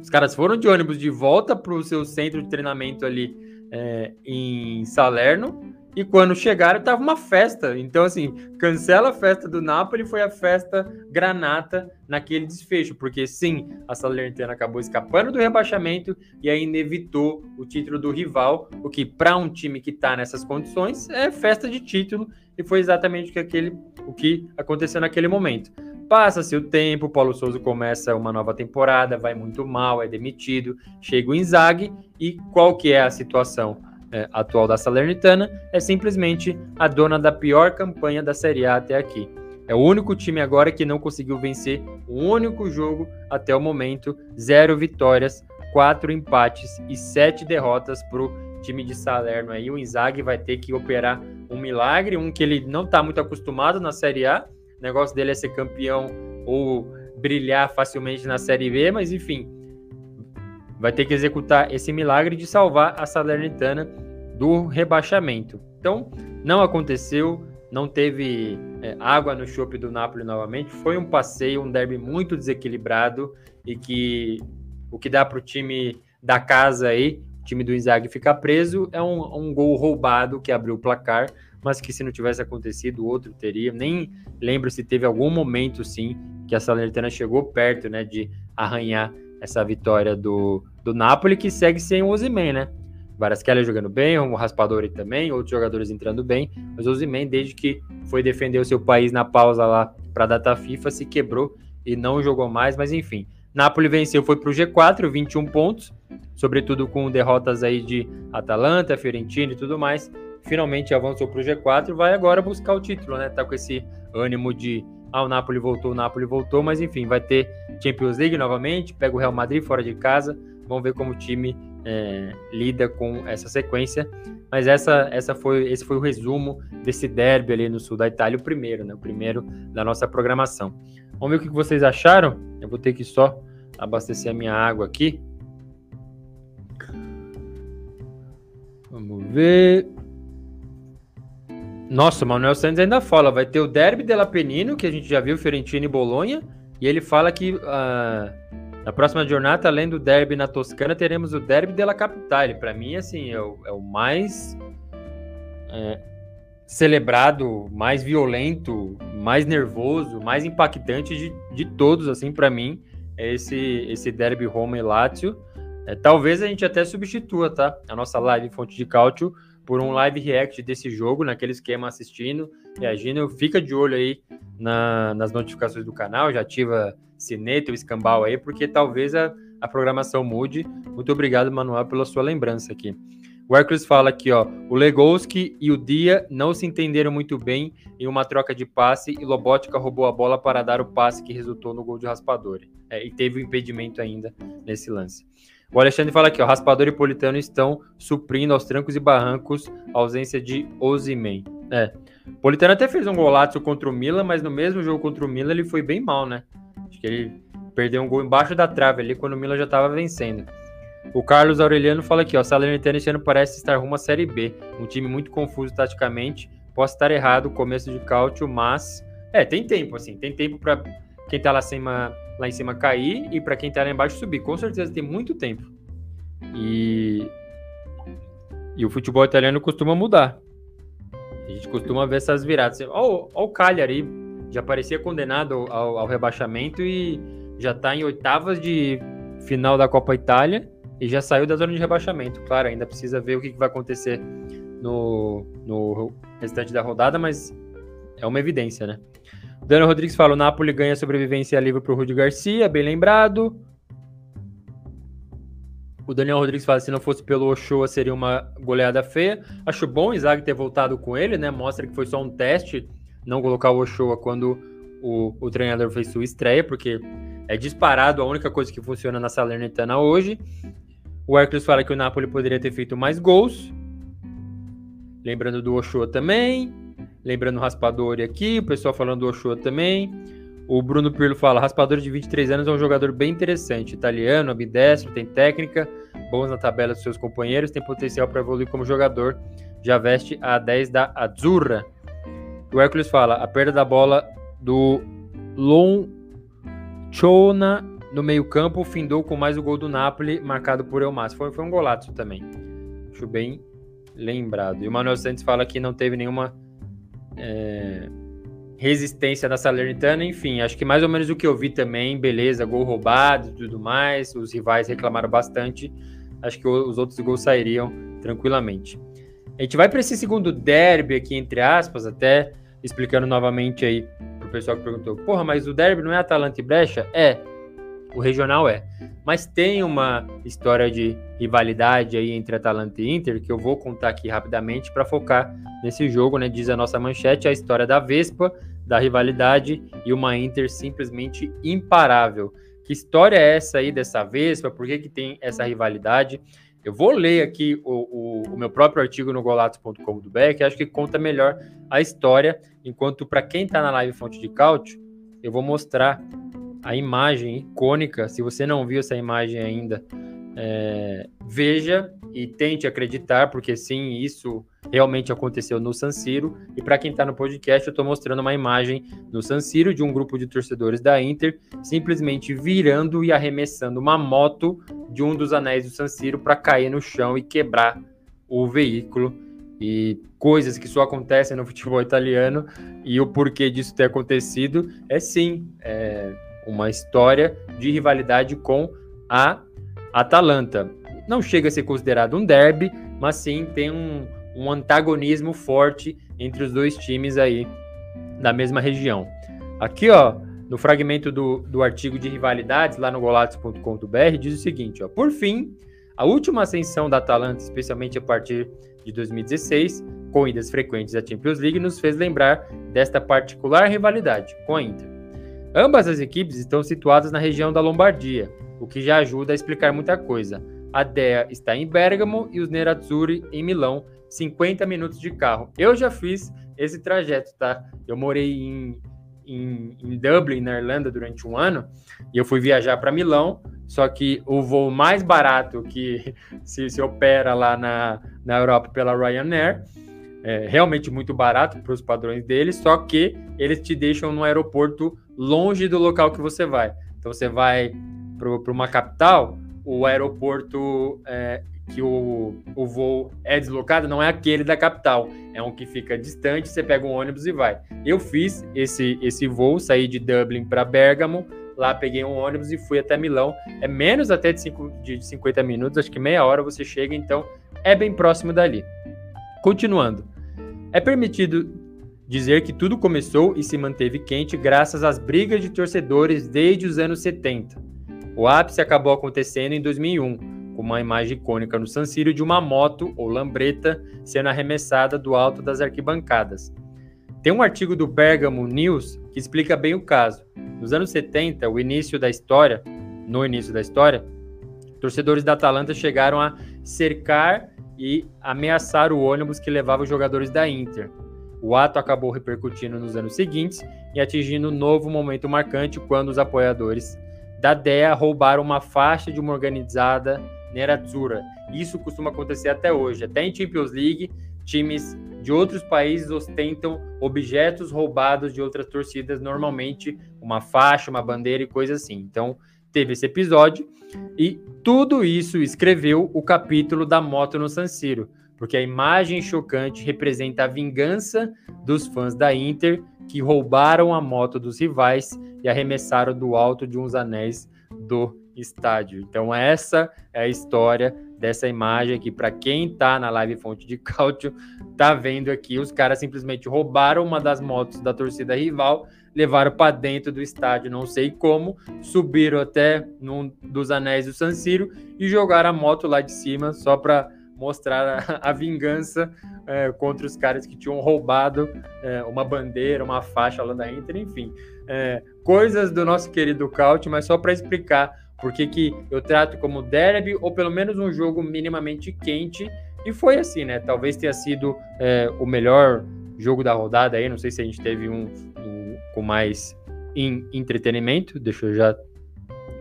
Os caras foram de ônibus de volta para o seu centro de treinamento ali é, em Salerno. E quando chegaram, tava uma festa. Então, assim, cancela a festa do Napoli, foi a festa granata naquele desfecho. Porque, sim, a Salernitana acabou escapando do rebaixamento e ainda evitou o título do rival. O que, para um time que está nessas condições, é festa de título. E foi exatamente o que, aquele, o que aconteceu naquele momento. Passa-se o tempo, Paulo Souza começa uma nova temporada, vai muito mal, é demitido, chega o Inzaghi e qual que é a situação é, atual da Salernitana? É simplesmente a dona da pior campanha da Série A até aqui. É o único time agora que não conseguiu vencer um único jogo até o momento, zero vitórias, quatro empates e sete derrotas para o time de Salerno aí. O Inzaghi vai ter que operar um milagre, um que ele não está muito acostumado na Série A, o negócio dele é ser campeão ou brilhar facilmente na Série B, mas enfim, vai ter que executar esse milagre de salvar a Salernitana do rebaixamento. Então, não aconteceu, não teve é, água no chope do Napoli novamente. Foi um passeio, um derby muito desequilibrado e que o que dá para o time da casa aí, o time do Inzaghi ficar preso, é um, um gol roubado que abriu o placar mas que se não tivesse acontecido, outro teria. Nem lembro se teve algum momento, sim, que a Salernitana chegou perto, né, de arranhar essa vitória do, do Napoli, que segue sem o Ozyman, né? Varasquelli jogando bem, o Raspadori também, outros jogadores entrando bem, mas o Ozyman, desde que foi defender o seu país na pausa lá para a data FIFA, se quebrou e não jogou mais, mas enfim. Napoli venceu, foi para o G4, 21 pontos, sobretudo com derrotas aí de Atalanta, Fiorentina e tudo mais, finalmente avançou para o G4 vai agora buscar o título, né? Tá com esse ânimo de ah, o Napoli voltou, o Napoli voltou, mas enfim, vai ter Champions League novamente, pega o Real Madrid fora de casa, vamos ver como o time é, lida com essa sequência. Mas essa, essa foi, esse foi o resumo desse derby ali no sul da Itália, o primeiro, né? O primeiro da nossa programação. Vamos ver o que vocês acharam. Eu vou ter que só abastecer a minha água aqui. Vamos ver. Nossa, o Manuel Santos ainda fala, vai ter o Derby della Penino, que a gente já viu, Fiorentina e Bolonha, e ele fala que uh, na próxima jornada, além do Derby na Toscana, teremos o Derby della Capitale. Para mim, assim, é o, é o mais é, celebrado, mais violento, mais nervoso, mais impactante de, de todos, assim, para mim, é esse, esse Derby Roma e Lazio. É, talvez a gente até substitua, tá? A nossa live Fonte de Cálcio por um live react desse jogo, naquele esquema assistindo, reagindo. Fica de olho aí na, nas notificações do canal, já ativa sineta, o escambau aí, porque talvez a, a programação mude. Muito obrigado, Manuel, pela sua lembrança aqui. O Hércules fala aqui, ó, o Legowski e o Dia não se entenderam muito bem em uma troca de passe e Lobotka roubou a bola para dar o passe que resultou no gol de Raspadori. É, e teve o impedimento ainda nesse lance. O Alexandre fala aqui, ó, Raspador e Politano estão suprindo aos trancos e barrancos a ausência de Ozimen. É. Politano até fez um golaço contra o Milan, mas no mesmo jogo contra o Milan ele foi bem mal, né? Acho que ele perdeu um gol embaixo da trave ali quando o Milan já estava vencendo. O Carlos Aureliano fala aqui, ó, Salernitana esse ano parece estar rumo à Série B, um time muito confuso taticamente. Posso estar errado, começo de cálcio, mas é, tem tempo assim, tem tempo para quem tá lá cima lá em cima cair e para quem está lá embaixo subir. Com certeza tem muito tempo. E, e o futebol italiano costuma mudar. A gente costuma ver essas viradas. Olha o Cagliari, já parecia condenado ao, ao rebaixamento e já está em oitavas de final da Copa Itália e já saiu da zona de rebaixamento. Claro, ainda precisa ver o que vai acontecer no, no restante da rodada, mas é uma evidência, né? Dano Rodrigues fala: o Napoli ganha sobrevivência livre para o Rudi Garcia, bem lembrado. O Daniel Rodrigues fala: se não fosse pelo Ochoa, seria uma goleada feia. Acho bom o Isaac ter voltado com ele, né? Mostra que foi só um teste não colocar o Ochoa quando o, o treinador fez sua estreia, porque é disparado a única coisa que funciona na Salernitana hoje. O Hércules fala que o Napoli poderia ter feito mais gols. Lembrando do Ochoa também. Lembrando o Raspadori aqui, o pessoal falando do Ochoa também. O Bruno Pirlo fala: Raspadori de 23 anos é um jogador bem interessante, italiano, ambidestro, tem técnica, bons na tabela dos seus companheiros, tem potencial para evoluir como jogador. Já veste a 10 da Azzurra. O Hércules fala: a perda da bola do Lonchona no meio-campo findou com mais o gol do Napoli, marcado por Elmas. Foi, foi um golaço também. Acho bem lembrado. E o Manuel Santos fala que não teve nenhuma é, resistência da Salernitana. Enfim, acho que mais ou menos o que eu vi também. Beleza, gol roubado e tudo mais. Os rivais reclamaram bastante. Acho que os outros gols sairiam tranquilamente. A gente vai para esse segundo derby aqui, entre aspas, até explicando novamente aí pro pessoal que perguntou: porra, mas o derby não é Atalanta e Brecha? É, o regional é. Mas tem uma história de rivalidade aí entre Atalanta e Inter que eu vou contar aqui rapidamente para focar nesse jogo, né? Diz a nossa manchete a história da Vespa, da rivalidade e uma Inter simplesmente imparável. Que história é essa aí dessa Vespa? Por que, que tem essa rivalidade? Eu vou ler aqui o, o, o meu próprio artigo no golatos.com.br, que acho que conta melhor a história, enquanto para quem está na live Fonte de Cálcio, eu vou mostrar a imagem icônica. Se você não viu essa imagem ainda, é, veja e tente acreditar, porque sim, isso realmente aconteceu no San Siro. E para quem está no podcast, eu estou mostrando uma imagem no San Siro de um grupo de torcedores da Inter simplesmente virando e arremessando uma moto de um dos anéis do San Siro para cair no chão e quebrar o veículo. E coisas que só acontecem no futebol italiano e o porquê disso ter acontecido é sim é uma história de rivalidade com a Atalanta. Não chega a ser considerado um derby, mas sim tem um, um antagonismo forte entre os dois times aí da mesma região. Aqui, ó, no fragmento do, do artigo de rivalidades, lá no golatos.com.br, diz o seguinte, ó, por fim, a última ascensão da Atalanta, especialmente a partir de 2016, com idas frequentes à Champions League, nos fez lembrar desta particular rivalidade com a Inter. Ambas as equipes estão situadas na região da Lombardia, o que já ajuda a explicar muita coisa. A Dea está em Bergamo e os Nerazzurri em Milão, 50 minutos de carro. Eu já fiz esse trajeto, tá? Eu morei em, em, em Dublin, na Irlanda, durante um ano, e eu fui viajar para Milão, só que o voo mais barato que se, se opera lá na, na Europa pela Ryanair é realmente muito barato para os padrões deles, só que eles te deixam no aeroporto longe do local que você vai. Então você vai para uma capital, o aeroporto é, que o, o voo é deslocado não é aquele da capital, é um que fica distante, você pega um ônibus e vai. Eu fiz esse, esse voo, saí de Dublin para Bergamo, lá peguei um ônibus e fui até Milão. É menos até de, cinco, de 50 minutos, acho que meia hora você chega, então é bem próximo dali. Continuando. É permitido dizer que tudo começou e se manteve quente graças às brigas de torcedores desde os anos 70. O ápice acabou acontecendo em 2001, com uma imagem icônica no San Siro de uma moto ou lambreta sendo arremessada do alto das arquibancadas. Tem um artigo do Bergamo News que explica bem o caso. Nos anos 70, o início da história, no início da história, torcedores da Atalanta chegaram a cercar e ameaçar o ônibus que levava os jogadores da Inter. O ato acabou repercutindo nos anos seguintes e atingindo um novo momento marcante quando os apoiadores da DEA roubaram uma faixa de uma organizada Nerazzurra. Isso costuma acontecer até hoje. Até em Champions League, times de outros países ostentam objetos roubados de outras torcidas, normalmente uma faixa, uma bandeira e coisa assim. Então, teve esse episódio e tudo isso escreveu o capítulo da moto no San Siro, porque a imagem chocante representa a vingança dos fãs da Inter que roubaram a moto dos rivais e arremessaram do alto de uns anéis do estádio. Então essa é a história dessa imagem aqui para quem está na live fonte de cálcio, tá vendo aqui os caras simplesmente roubaram uma das motos da torcida rival, levaram para dentro do estádio, não sei como, subiram até num dos anéis do San Siro e jogaram a moto lá de cima só para mostrar a, a vingança é, contra os caras que tinham roubado é, uma bandeira, uma faixa lá da Inter, enfim. É, coisas do nosso querido Caute, mas só para explicar por que, que eu trato como derby, ou pelo menos um jogo minimamente quente, e foi assim, né? Talvez tenha sido é, o melhor jogo da rodada aí, não sei se a gente teve um, um com mais em entretenimento, deixa eu já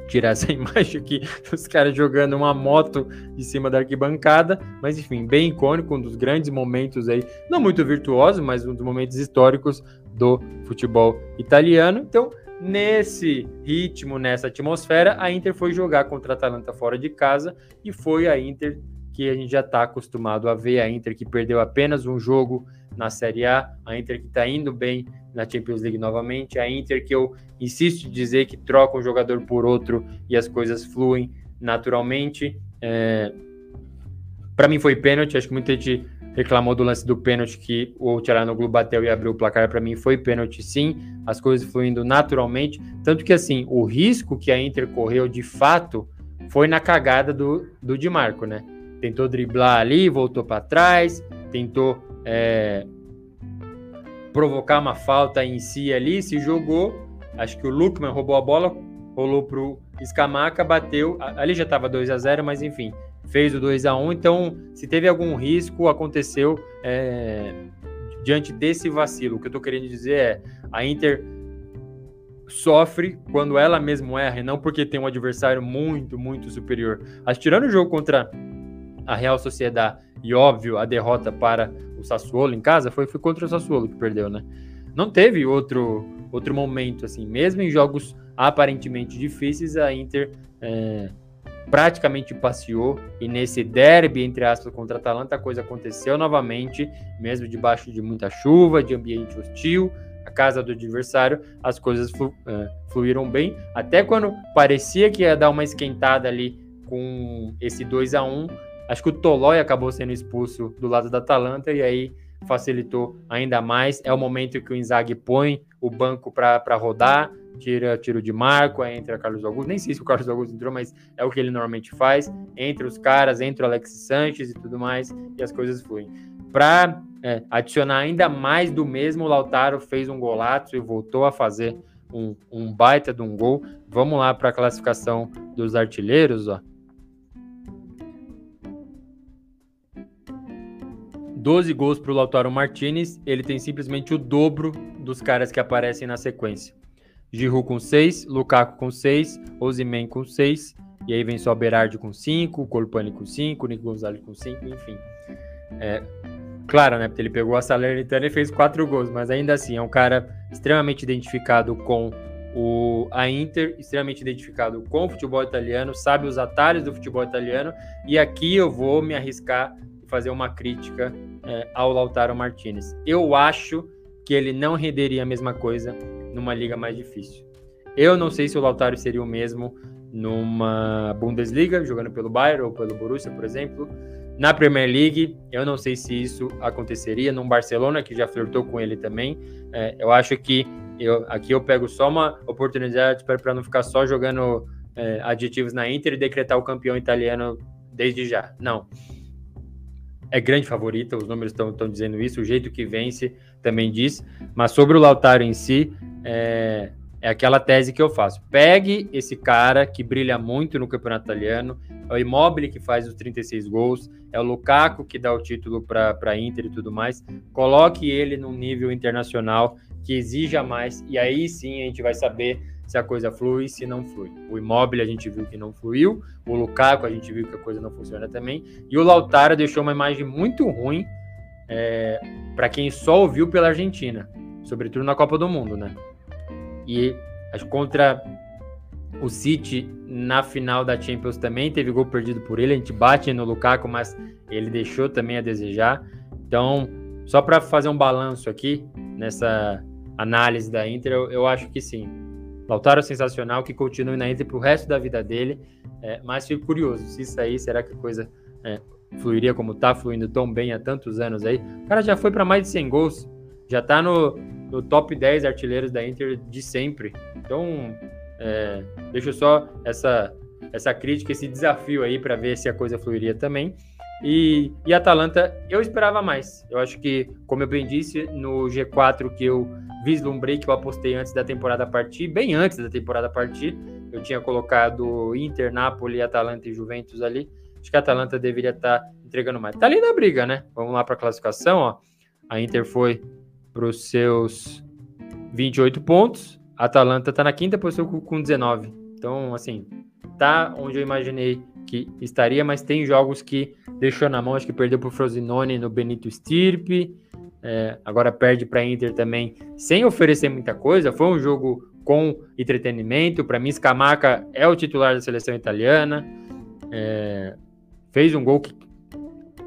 tirar essa imagem aqui dos caras jogando uma moto em cima da arquibancada, mas enfim, bem icônico, um dos grandes momentos aí, não muito virtuoso, mas um dos momentos históricos do futebol italiano. Então, nesse ritmo, nessa atmosfera, a Inter foi jogar contra a Atalanta fora de casa e foi a Inter que a gente já está acostumado a ver, a Inter que perdeu apenas um jogo na Série A, a Inter que está indo bem na Champions League novamente, a Inter que eu insisto em dizer que troca um jogador por outro e as coisas fluem naturalmente. É... Para mim foi pênalti, acho que muita gente reclamou do lance do pênalti que o Tcharanoglu bateu e abriu o placar. Para mim foi pênalti sim, as coisas fluindo naturalmente. Tanto que assim, o risco que a Inter correu de fato foi na cagada do, do Di Marco, né? Tentou driblar ali, voltou para trás, tentou é, provocar uma falta em si ali, se jogou. Acho que o Lukman roubou a bola, rolou pro Escamaca, bateu. Ali já estava 2 a 0 mas enfim, fez o 2 a 1 Então, se teve algum risco, aconteceu é, diante desse vacilo. O que eu estou querendo dizer é: a Inter sofre quando ela mesmo erra, e não porque tem um adversário muito, muito superior. Mas tirando o jogo contra a Real Sociedade e, óbvio, a derrota para o Sassuolo em casa, foi, foi contra o Sassuolo que perdeu, né? Não teve outro, outro momento, assim, mesmo em jogos aparentemente difíceis, a Inter é, praticamente passeou. E nesse derby, entre aspas, contra a Atalanta, a coisa aconteceu novamente, mesmo debaixo de muita chuva, de ambiente hostil, a casa do adversário, as coisas flu, é, fluíram bem, até quando parecia que ia dar uma esquentada ali com esse 2 a 1 Acho que o Tolói acabou sendo expulso do lado da Atalanta e aí facilitou ainda mais. É o momento que o Inzaghi põe o banco para rodar, tira tiro de marco, entra Carlos Augusto. Nem sei se o Carlos Augusto entrou, mas é o que ele normalmente faz. Entre os caras, entre o Alex Sanches e tudo mais, e as coisas fluem. Para é, adicionar ainda mais do mesmo, o Lautaro fez um golaço e voltou a fazer um, um baita de um gol. Vamos lá para a classificação dos artilheiros, ó. 12 gols para o Lautaro Martinez, ele tem simplesmente o dobro dos caras que aparecem na sequência. Giroud com 6, Lukaku com 6, Osimhen com 6, e aí vem só Berardi com 5, Colpani com 5, Nico Gonzalez com 5, enfim. É, claro, né, porque ele pegou a Salernitana e fez 4 gols, mas ainda assim é um cara extremamente identificado com o, a Inter, extremamente identificado com o futebol italiano, sabe os atalhos do futebol italiano, e aqui eu vou me arriscar fazer uma crítica é, ao Lautaro Martinez. Eu acho que ele não renderia a mesma coisa numa liga mais difícil. Eu não sei se o Lautaro seria o mesmo numa Bundesliga, jogando pelo Bayern ou pelo Borussia, por exemplo. Na Premier League, eu não sei se isso aconteceria. Num Barcelona, que já flertou com ele também. É, eu acho que eu, aqui eu pego só uma oportunidade para não ficar só jogando é, adjetivos na Inter e decretar o campeão italiano desde já. Não é grande favorita, os números estão dizendo isso, o jeito que vence também diz, mas sobre o Lautaro em si, é, é aquela tese que eu faço. Pegue esse cara que brilha muito no campeonato italiano, é o Immobile que faz os 36 gols, é o Lukaku que dá o título para a Inter e tudo mais, coloque ele num nível internacional que exija mais, e aí sim a gente vai saber se a coisa flui, se não flui. O Immobile a gente viu que não fluiu, o Lukaku a gente viu que a coisa não funciona também, e o Lautaro deixou uma imagem muito ruim é, para quem só ouviu pela Argentina, sobretudo na Copa do Mundo, né? E contra o City na final da Champions também teve gol perdido por ele, a gente bate no Lukaku, mas ele deixou também a desejar. Então, só para fazer um balanço aqui nessa análise da Inter, eu, eu acho que sim Lautaro é sensacional, que continue na Inter pro resto da vida dele. É, mas fico curioso, se isso aí, será que a coisa é, fluiria como tá fluindo tão bem há tantos anos aí? O cara já foi para mais de 100 gols, já tá no, no top 10 artilheiros da Inter de sempre. Então, é, deixo só essa, essa crítica, esse desafio aí para ver se a coisa fluiria também. E, e Atalanta, eu esperava mais. Eu acho que, como eu bem disse, no G4 que eu vislumbrei, que eu apostei antes da temporada partir, bem antes da temporada partir, eu tinha colocado Inter, Napoli, Atalanta e Juventus ali. Acho que a Atalanta deveria estar tá entregando mais. Tá ali na briga, né? Vamos lá para a classificação, ó. A Inter foi para os seus 28 pontos. A Atalanta tá na quinta posição com 19. Então, assim, tá onde eu imaginei que estaria, mas tem jogos que deixou na mão, acho que perdeu para o Frosinone no Benito Stirpe, é, agora perde para Inter também, sem oferecer muita coisa. Foi um jogo com entretenimento. Para mim, Scamaca é o titular da seleção italiana. É, fez um gol que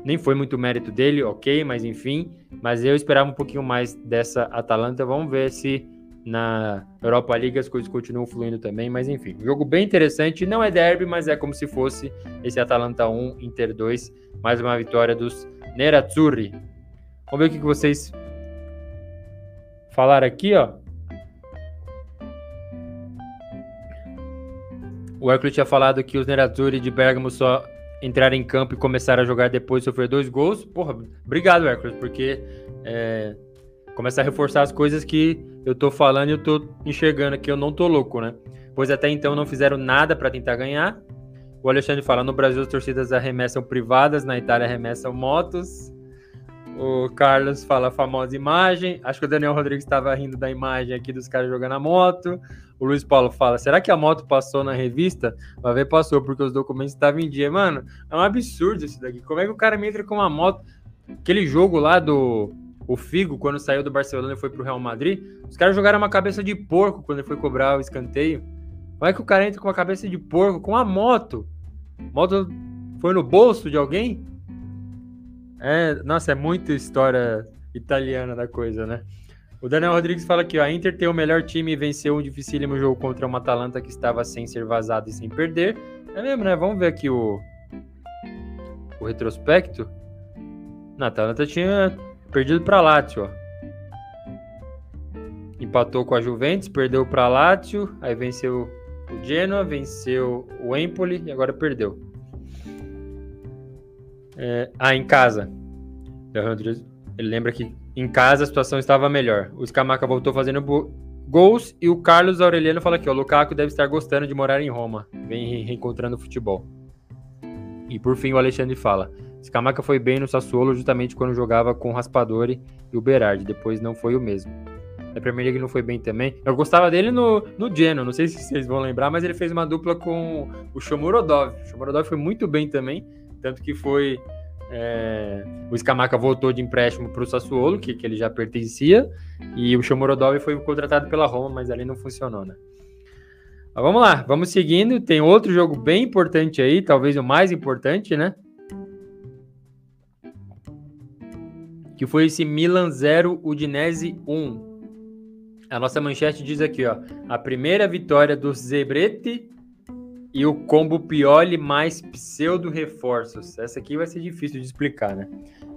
nem foi muito mérito dele, ok, mas enfim. Mas eu esperava um pouquinho mais dessa Atalanta. Vamos ver se na Europa League as coisas continuam fluindo também, mas enfim, um jogo bem interessante, não é derby, mas é como se fosse esse Atalanta 1, Inter 2, mais uma vitória dos Nerazzurri. Vamos ver o que vocês falaram aqui, ó. O Hércules tinha falado que os Nerazzurri de Bergamo só entraram em campo e começaram a jogar depois de sofrer dois gols. Porra, obrigado, Hércules, porque é, começa a reforçar as coisas que eu tô falando e eu tô enxergando aqui, eu não tô louco, né? Pois até então não fizeram nada para tentar ganhar. O Alexandre fala: no Brasil as torcidas arremessam privadas, na Itália arremessam motos. O Carlos fala a famosa imagem. Acho que o Daniel Rodrigues estava rindo da imagem aqui dos caras jogando a moto. O Luiz Paulo fala: será que a moto passou na revista? Vai ver, passou, porque os documentos estavam em dia. Mano, é um absurdo isso daqui. Como é que o cara me entra com uma moto? Aquele jogo lá do o Figo, quando saiu do Barcelona e foi pro Real Madrid, os caras jogaram uma cabeça de porco quando ele foi cobrar o escanteio. Como é que o cara entra com uma cabeça de porco, com a moto? Moto foi no bolso de alguém? É, nossa, é muita história italiana da coisa, né? O Daniel Rodrigues fala que a Inter tem o melhor time e venceu um dificílimo jogo contra uma Atalanta que estava sem ser vazado e sem perder. É mesmo, né? Vamos ver aqui o, o retrospecto. Na Atalanta tinha perdido para Lazio, ó. Empatou com a Juventus, perdeu para Lazio, aí venceu o Genoa, venceu o Empoli e agora perdeu. É, ah, em casa. Ele lembra que em casa a situação estava melhor. O Scamaca voltou fazendo gols e o Carlos Aureliano fala aqui, ó, o Lukaku deve estar gostando de morar em Roma, vem reencontrando o futebol. E por fim o Alexandre fala, Scamaca foi bem no Sassuolo justamente quando jogava com Raspadori e o Berardi, depois não foi o mesmo. Na Premier League não foi bem também. Eu gostava dele no, no Genoa, não sei se vocês vão lembrar, mas ele fez uma dupla com o Shomurodov. O Shomurodov foi muito bem também, tanto que foi... É, o Scamaca voltou de empréstimo para o Sassuolo, que, que ele já pertencia, e o Shomurodov foi contratado pela Roma, mas ali não funcionou, né? Mas vamos lá, vamos seguindo. Tem outro jogo bem importante aí, talvez o mais importante, né? Que foi esse Milan 0, Udinese 1. A nossa manchete diz aqui, ó, a primeira vitória do Zebretti e o combo Pioli mais pseudo reforços. Essa aqui vai ser difícil de explicar, né?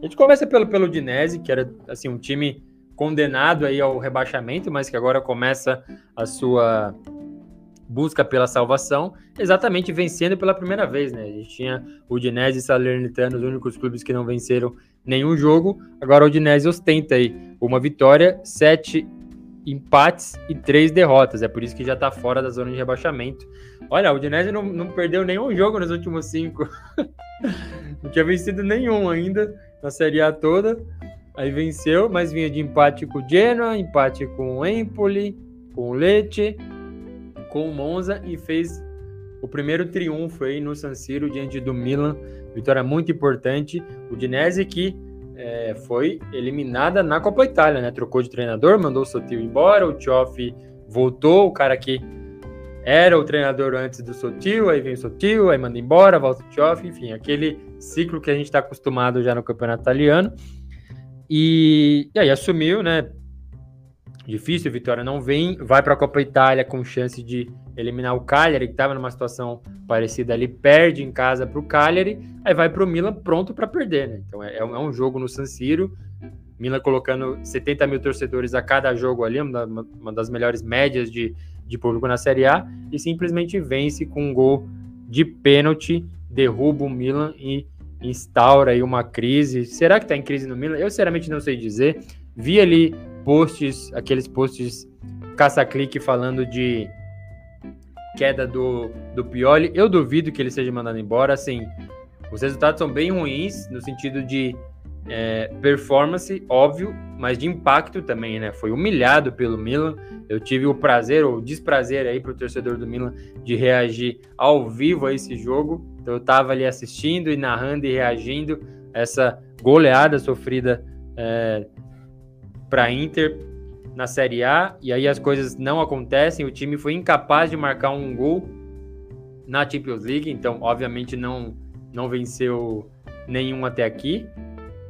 A gente começa pelo pelo Udinese, que era assim um time condenado aí ao rebaixamento, mas que agora começa a sua busca pela salvação, exatamente vencendo pela primeira vez, né? A gente tinha o Udinese e Salernitano, os únicos clubes que não venceram nenhum jogo. Agora o Udinese ostenta aí uma vitória, sete empates e três derrotas. É por isso que já está fora da zona de rebaixamento. Olha, o Udinese não, não perdeu nenhum jogo nos últimos cinco. não tinha vencido nenhum ainda na Série A toda. Aí venceu, mas vinha de empate com o Genoa, empate com o Empoli, com o Lecce, com o Monza e fez o primeiro triunfo aí no San Siro diante do Milan. Vitória muito importante. O Dinese que é, foi eliminada na Copa Itália, né? Trocou de treinador, mandou o Sotil embora, o Tioff voltou, o cara que era o treinador antes do Sotil, aí vem o Sotil, aí manda embora, volta o Tioff, enfim, aquele ciclo que a gente está acostumado já no campeonato italiano. E, e aí assumiu, né? Difícil, Vitória não vem, vai para a Copa Itália com chance de eliminar o Cagliari, que estava numa situação parecida ali, perde em casa para o Cagliari, aí vai para o Milan pronto para perder, né? Então é, é, um jogo no San Siro, Milan colocando 70 mil torcedores a cada jogo ali, uma, uma das melhores médias de, de público na Série A, e simplesmente vence com um gol de pênalti, derruba o Milan e instaura aí uma crise. Será que está em crise no Milan? Eu sinceramente não sei dizer. Vi ali posts, aqueles posts caça-clique falando de queda do, do Pioli. Eu duvido que ele seja mandado embora. Assim, os resultados são bem ruins no sentido de é, performance, óbvio, mas de impacto também, né? Foi humilhado pelo Milan. Eu tive o prazer ou desprazer aí para o torcedor do Milan de reagir ao vivo a esse jogo. Então eu estava ali assistindo e narrando e reagindo a essa goleada sofrida é, para Inter na Série A e aí as coisas não acontecem. O time foi incapaz de marcar um gol na Champions League, então obviamente não não venceu nenhum até aqui.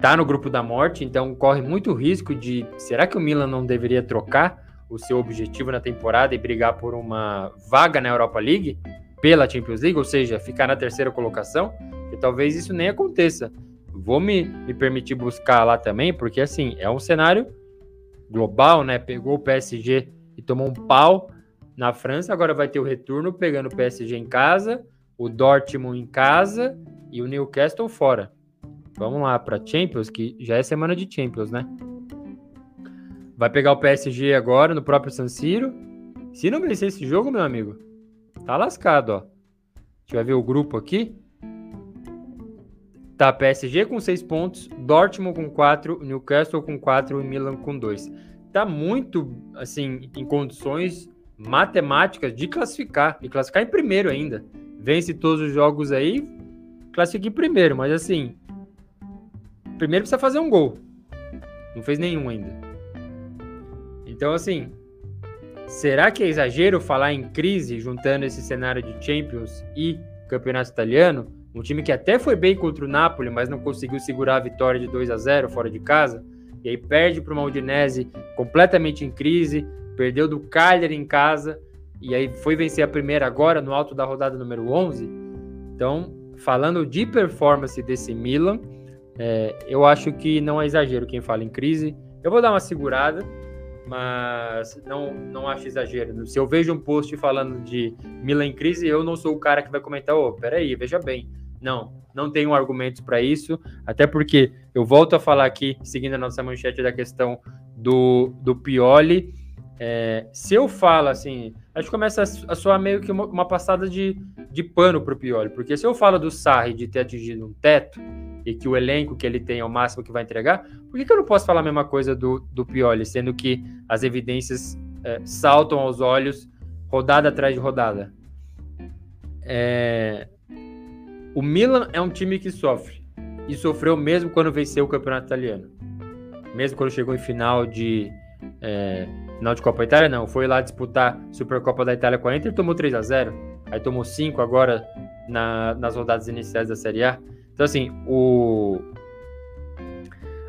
Tá no grupo da morte, então corre muito risco de será que o Milan não deveria trocar o seu objetivo na temporada e brigar por uma vaga na Europa League pela Champions League, ou seja, ficar na terceira colocação? Que talvez isso nem aconteça. Vou me, me permitir buscar lá também, porque assim, é um cenário global, né? Pegou o PSG e tomou um pau na França, agora vai ter o retorno pegando o PSG em casa, o Dortmund em casa e o Newcastle fora. Vamos lá para Champions, que já é semana de Champions, né? Vai pegar o PSG agora no próprio San Siro. Se não vencer esse jogo, meu amigo, tá lascado, ó. A gente vai ver o grupo aqui. Tá PSG com 6 pontos, Dortmund com 4, Newcastle com 4 e Milan com 2. Tá muito, assim, em condições matemáticas de classificar, e classificar em primeiro ainda. Vence todos os jogos aí, classifica em primeiro, mas assim, primeiro precisa fazer um gol. Não fez nenhum ainda. Então, assim, será que é exagero falar em crise juntando esse cenário de Champions e Campeonato Italiano? Um time que até foi bem contra o Napoli, mas não conseguiu segurar a vitória de 2 a 0 fora de casa. E aí perde para o Udinese completamente em crise, perdeu do Cagliari em casa e aí foi vencer a primeira agora no alto da rodada número 11. Então, falando de performance desse Milan, é, eu acho que não é exagero quem fala em crise. Eu vou dar uma segurada, mas não, não acho exagero. Se eu vejo um post falando de Milan em crise, eu não sou o cara que vai comentar, ô, oh, peraí, veja bem, não, não tenho argumentos para isso, até porque eu volto a falar aqui, seguindo a nossa manchete da questão do, do Pioli. É, se eu falo assim, acho que começa a soar meio que uma, uma passada de, de pano para o Pioli, porque se eu falo do Sarri de ter atingido um teto e que o elenco que ele tem é o máximo que vai entregar, por que, que eu não posso falar a mesma coisa do, do Pioli, sendo que as evidências é, saltam aos olhos rodada atrás de rodada? É, o Milan é um time que sofre. E sofreu mesmo quando venceu o campeonato italiano. Mesmo quando chegou em final de. É, final de Copa Itália, não. Foi lá disputar Supercopa da Itália com a Inter tomou 3 a 0 Aí tomou 5 agora na, nas rodadas iniciais da Série A. Então, assim, o.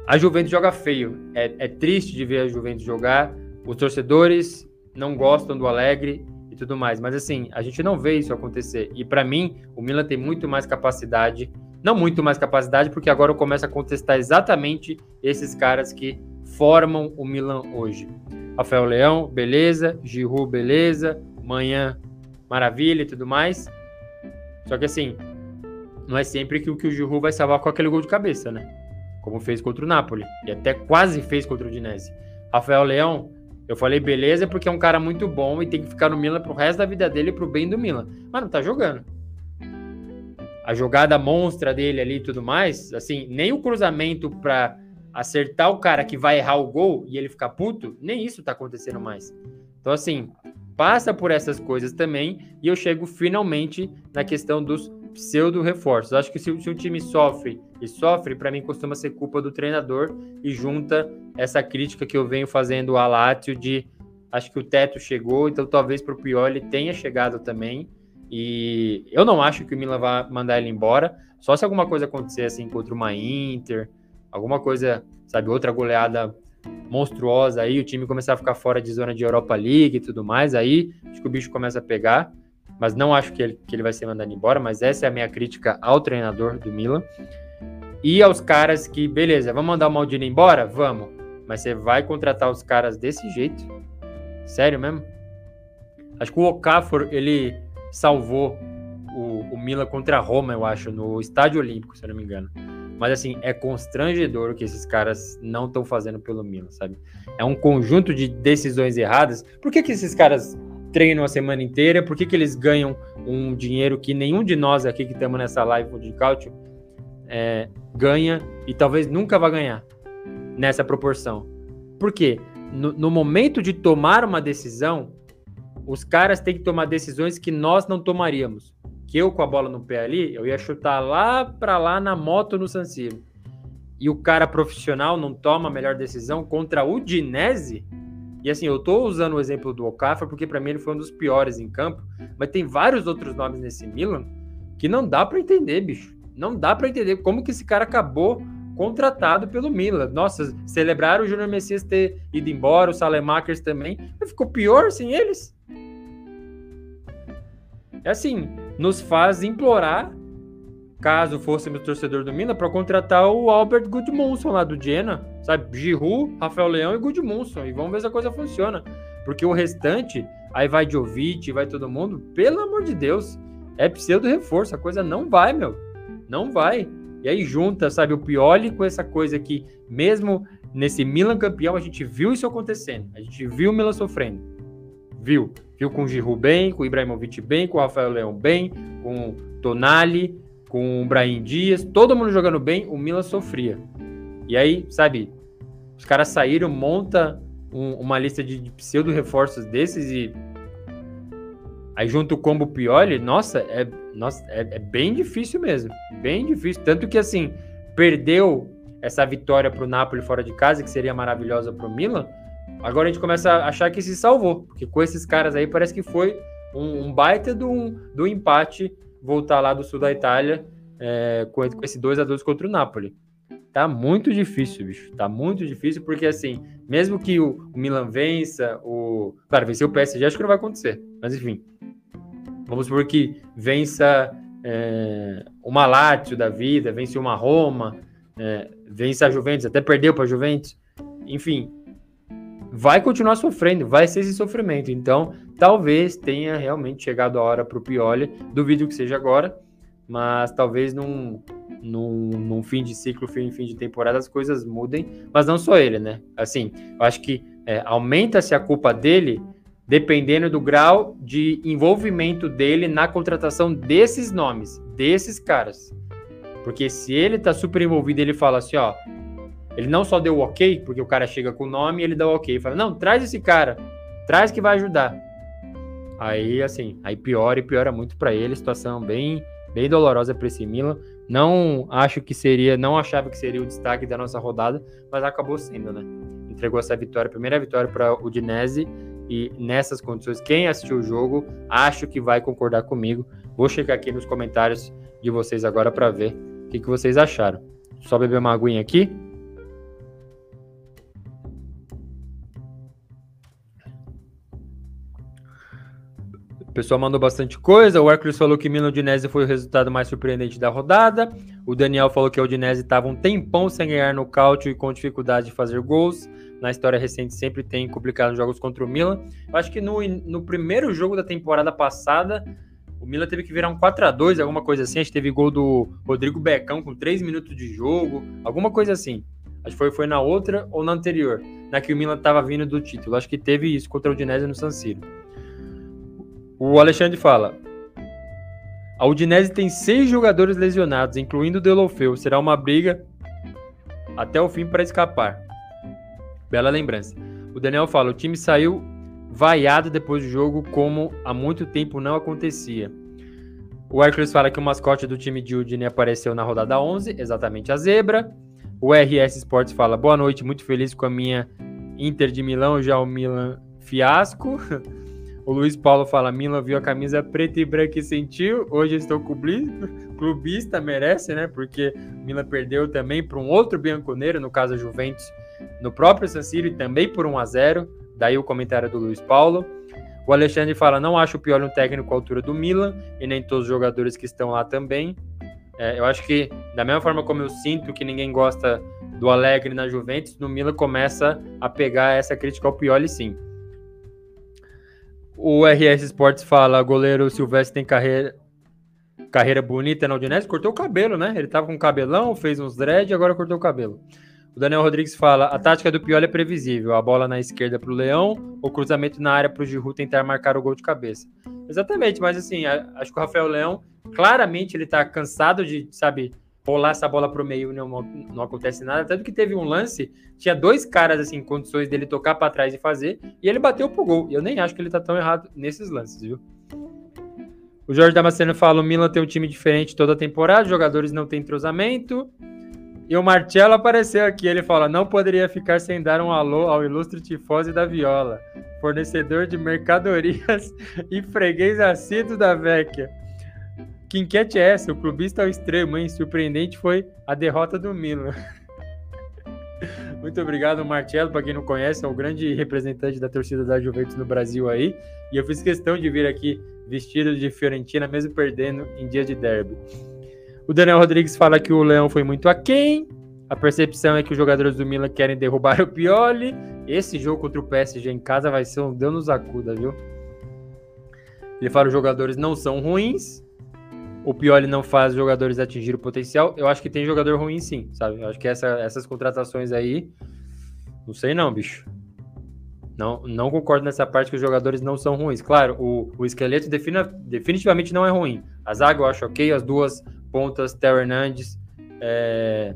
A Juventus joga feio. É, é triste de ver a Juventus jogar. Os torcedores não gostam do Alegre e tudo mais. Mas assim, a gente não vê isso acontecer. E para mim, o Milan tem muito mais capacidade, não muito mais capacidade, porque agora eu começo a contestar exatamente esses caras que formam o Milan hoje. Rafael Leão, beleza, Giroud, beleza, Manhã, maravilha e tudo mais. Só que assim, não é sempre que o que o Giroud vai salvar com aquele gol de cabeça, né? Como fez contra o Napoli e até quase fez contra o Dinese. Rafael Leão eu falei, beleza, porque é um cara muito bom e tem que ficar no Milan pro resto da vida dele, pro bem do Milan. Mas não tá jogando. A jogada monstra dele ali e tudo mais, assim, nem o cruzamento pra acertar o cara que vai errar o gol e ele ficar puto, nem isso tá acontecendo mais. Então, assim, passa por essas coisas também e eu chego finalmente na questão dos pseudo-reforços. Acho que se, se o time sofre e sofre, para mim costuma ser culpa do treinador e junta essa crítica que eu venho fazendo ao Lazio de acho que o teto chegou, então talvez para o Pioli tenha chegado também. E eu não acho que o Milan vá mandar ele embora, só se alguma coisa acontecer assim contra uma Inter, alguma coisa, sabe, outra goleada monstruosa aí, o time começar a ficar fora de zona de Europa League e tudo mais, aí acho que o bicho começa a pegar, mas não acho que ele, que ele vai ser mandado embora, mas essa é a minha crítica ao treinador do Milan. E aos caras que, beleza, vamos mandar o Maldini embora? Vamos. Mas você vai contratar os caras desse jeito? Sério mesmo? Acho que o Okafor, ele salvou o, o Milan contra a Roma, eu acho, no Estádio Olímpico, se eu não me engano. Mas assim, é constrangedor o que esses caras não estão fazendo pelo Milan, sabe? É um conjunto de decisões erradas. Por que, que esses caras treinam a semana inteira? Por que, que eles ganham um dinheiro que nenhum de nós aqui que estamos nessa live de cálcio é, ganha e talvez nunca vai ganhar nessa proporção? Por quê? No, no momento de tomar uma decisão, os caras têm que tomar decisões que nós não tomaríamos que eu com a bola no pé ali, eu ia chutar lá para lá na moto no San Siro. E o cara profissional não toma a melhor decisão contra o Dinese. E assim, eu tô usando o exemplo do Okafor porque para mim ele foi um dos piores em campo, mas tem vários outros nomes nesse Milan que não dá para entender, bicho. Não dá para entender como que esse cara acabou contratado pelo Milan. Nossa, celebraram o Júnior Messias ter ido embora, o Salemakers também. Mas ficou pior sem eles. É assim, nos faz implorar, caso fôssemos torcedor do Milan, para contratar o Albert Gudmundsson lá do Jena, sabe? Giroud, Rafael Leão e Gudmundsson. E vamos ver se a coisa funciona. Porque o restante, aí vai Jovic, vai todo mundo, pelo amor de Deus, é pseudo reforço, a coisa não vai, meu. Não vai. E aí junta, sabe, o Pioli com essa coisa que, mesmo nesse Milan campeão, a gente viu isso acontecendo. A gente viu o Milan sofrendo. Viu. Viu com o Giroud bem, com o Ibrahimovic bem, com o Rafael Leão bem, com o Tonali, com o Brahim Dias, todo mundo jogando bem, o Milan sofria. E aí, sabe, os caras saíram, monta um, uma lista de, de pseudo-reforços desses e aí junto o combo Pioli, nossa, é, nossa é, é, bem difícil mesmo, bem difícil. Tanto que, assim, perdeu essa vitória para o Napoli fora de casa, que seria maravilhosa para o Milan, Agora a gente começa a achar que se salvou, porque com esses caras aí parece que foi um, um baita do, do empate voltar lá do sul da Itália é, com, com esse 2 a 2 contra o Napoli. Tá muito difícil, bicho. Tá muito difícil, porque assim, mesmo que o, o Milan vença, o. Claro, vencer o PSG acho que não vai acontecer. Mas enfim. Vamos supor que vença é, uma Lazio da vida, vence uma Roma, é, vence a Juventus, até perdeu para a Juventus. Enfim, vai continuar sofrendo, vai ser esse sofrimento. Então, talvez tenha realmente chegado a hora para o Pioli, duvido que seja agora, mas talvez num, num, num, fim de ciclo, fim, fim de temporada, as coisas mudem, mas não só ele, né? Assim, eu acho que é, aumenta-se a culpa dele dependendo do grau de envolvimento dele na contratação desses nomes, desses caras. Porque se ele tá super envolvido, ele fala assim, ó, ele não só deu ok, porque o cara chega com o nome e ele dá o ok. Fala, não, traz esse cara, traz que vai ajudar. Aí, assim, aí piora e piora muito para ele, situação bem, bem dolorosa para esse Milan. Não acho que seria, não achava que seria o destaque da nossa rodada, mas acabou sendo, né? Entregou essa vitória, primeira vitória para o Udinese e nessas condições, quem assistiu o jogo, acho que vai concordar comigo. Vou checar aqui nos comentários de vocês agora para ver o que, que vocês acharam. Só beber uma aguinha aqui. Pessoal mandou bastante coisa. O Hércules falou que Milan Udinese foi o resultado mais surpreendente da rodada. O Daniel falou que o Udinese estava um tempão sem ganhar no cálcio e com dificuldade de fazer gols. Na história recente sempre tem complicado jogos contra o Milan. Eu acho que no, no primeiro jogo da temporada passada, o Milan teve que virar um 4 a 2 alguma coisa assim. A gente teve gol do Rodrigo Becão com 3 minutos de jogo, alguma coisa assim. Acho que foi, foi na outra ou na anterior, na que o Milan estava vindo do título. Acho que teve isso contra o Udinese no San Siro. O Alexandre fala: A Udinese tem seis jogadores lesionados, incluindo o Delofeu. Será uma briga até o fim para escapar. Bela lembrança. O Daniel fala: o time saiu vaiado depois do jogo, como há muito tempo não acontecia. O Hércules fala que o mascote do time de Udine apareceu na rodada 11, exatamente a zebra. O RS Sports fala: boa noite, muito feliz com a minha Inter de Milão, já o Milan fiasco. O Luiz Paulo fala: Milan viu a camisa preta e branca e sentiu. Hoje estou clubista, merece, né? Porque Milan perdeu também para um outro bianconeiro, no caso a Juventus, no próprio San Siro e também por 1 a 0 Daí o comentário do Luiz Paulo. O Alexandre fala: não acho o Pioli um técnico à altura do Milan e nem todos os jogadores que estão lá também. É, eu acho que, da mesma forma como eu sinto que ninguém gosta do Alegre na Juventus, no Milan começa a pegar essa crítica ao Pioli, sim. O RS Sports fala: goleiro Silvestre tem carreira, carreira bonita na Udinese, cortou o cabelo, né? Ele tava com cabelão, fez uns dread e agora cortou o cabelo. O Daniel Rodrigues fala: a tática do Pioli é previsível. A bola na esquerda para o Leão, o cruzamento na área para o Giroud tentar marcar o gol de cabeça. Exatamente, mas assim, acho que o Rafael Leão, claramente, ele tá cansado de, sabe, rolar essa bola pro meio não, não acontece nada. Tanto que teve um lance, tinha dois caras, assim, em condições dele tocar para trás e fazer, e ele bateu pro gol. E eu nem acho que ele tá tão errado nesses lances, viu? O Jorge Damasceno fala: o Milan tem um time diferente toda temporada, os jogadores não têm entrosamento. E o Marcello apareceu aqui. Ele fala: não poderia ficar sem dar um alô ao ilustre tifose da Viola, fornecedor de mercadorias e freguês assíduo da Vecchia. Que enquete é essa? O clubista ao extremo, hein? Surpreendente foi a derrota do Milan. Muito obrigado, Marcelo. Para quem não conhece, é o grande representante da torcida da Juventus no Brasil aí. E eu fiz questão de vir aqui vestido de Fiorentina, mesmo perdendo em dia de derby. O Daniel Rodrigues fala que o Leão foi muito aquém. A percepção é que os jogadores do Milan querem derrubar o Pioli. Esse jogo contra o PSG em casa vai ser um Deus nos acuda, viu? Ele fala que os jogadores não são ruins. O Pioli não faz jogadores atingir o potencial. Eu acho que tem jogador ruim sim, sabe? Eu acho que essa, essas contratações aí. Não sei não, bicho. Não, não concordo nessa parte que os jogadores não são ruins. Claro, o, o esqueleto defina, definitivamente não é ruim. A zaga eu acho ok, as duas pontas, Theo Hernandes, é,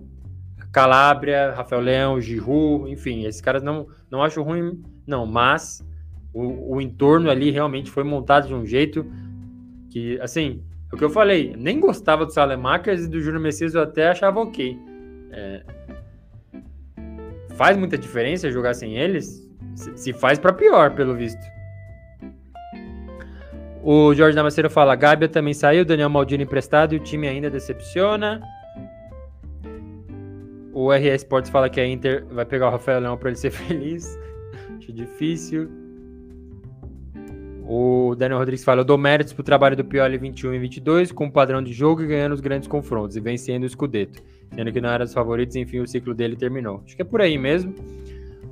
Calabria, Rafael Leão, Giroud, enfim, esses caras não, não acho ruim, não, mas o, o entorno ali realmente foi montado de um jeito que, assim, é o que eu falei, nem gostava do Salemakers e do Júnior Messias eu até achava ok. É, faz muita diferença jogar sem eles? Se faz para pior, pelo visto. O Jorge Damasceno fala: Gábia também saiu, Daniel Maldini emprestado e o time ainda decepciona. O RS Sports fala que a Inter vai pegar o Rafael Leão para ele ser feliz. Acho difícil. O Daniel Rodrigues fala: Eu dou méritos pro trabalho do Pioli 21 e 22, com o padrão de jogo e ganhando os grandes confrontos e vencendo o Scudetto. Sendo que não era dos favoritos, enfim, o ciclo dele terminou. Acho que é por aí mesmo.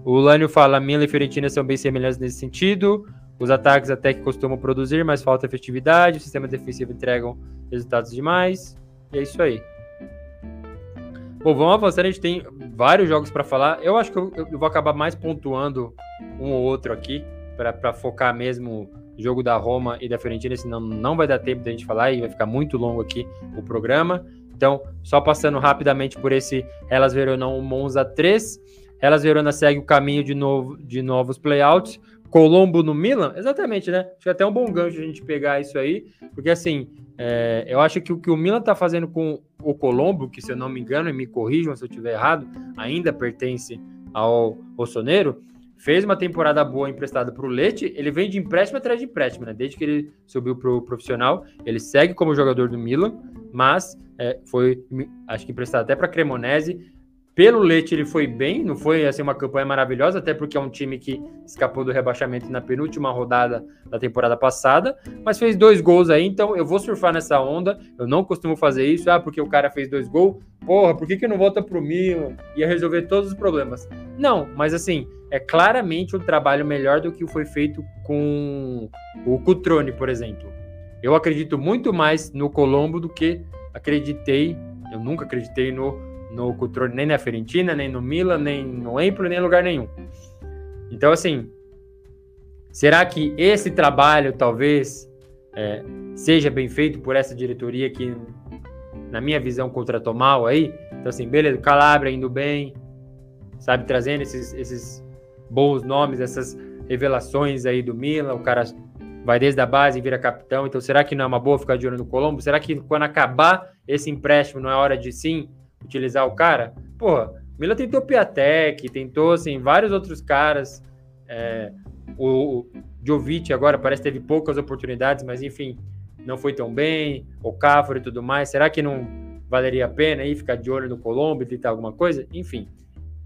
O Lânio fala: Mila e Fiorentina são bem semelhantes nesse sentido. Os ataques até que costumam produzir, mas falta efetividade. O sistema defensivo entregam resultados demais. E é isso aí. Bom, vamos avançar. A gente tem vários jogos para falar. Eu acho que eu, eu, vou acabar mais pontuando um ou outro aqui para focar mesmo jogo da Roma e da Fiorentina, senão não vai dar tempo da gente falar e vai ficar muito longo aqui o programa. Então, só passando rapidamente por esse Elas Verona 1 Monza 3. Elas Verona segue o caminho de, novo, de novos playouts. Colombo no Milan? Exatamente, né? Acho que é até um bom gancho a gente pegar isso aí, porque assim, é, eu acho que o que o Milan tá fazendo com o Colombo, que se eu não me engano, e me corrijam se eu estiver errado, ainda pertence ao Rossoneiro, fez uma temporada boa emprestada para o Leite, ele vem de empréstimo atrás de empréstimo, né? Desde que ele subiu para o profissional, ele segue como jogador do Milan, mas é, foi, acho que emprestado até para Cremonese, pelo Leite ele foi bem, não foi assim uma campanha maravilhosa, até porque é um time que escapou do rebaixamento na penúltima rodada da temporada passada, mas fez dois gols aí, então eu vou surfar nessa onda. Eu não costumo fazer isso, ah, porque o cara fez dois gols, porra, por que, que não volta pro Milan? Ia resolver todos os problemas. Não, mas assim, é claramente um trabalho melhor do que foi feito com o Cutrone, por exemplo. Eu acredito muito mais no Colombo do que acreditei, eu nunca acreditei no no controle nem na Fiorentina, nem no Milan, nem no Empoli, nem em lugar nenhum. Então, assim, será que esse trabalho talvez é, seja bem feito por essa diretoria que, na minha visão, contratou mal aí? Então, assim, beleza, Calabria indo bem, sabe, trazendo esses, esses bons nomes, essas revelações aí do Milan, o cara vai desde a base e vira capitão, então será que não é uma boa ficar de olho no Colombo? Será que quando acabar esse empréstimo não é hora de sim utilizar o cara. Porra, Mila tentou Piatek, tentou, assim, vários outros caras. É, o, Jovic agora parece que teve poucas oportunidades, mas enfim, não foi tão bem. O Cáfaro e tudo mais. Será que não valeria a pena aí ficar de olho no Colombo e tentar alguma coisa? Enfim,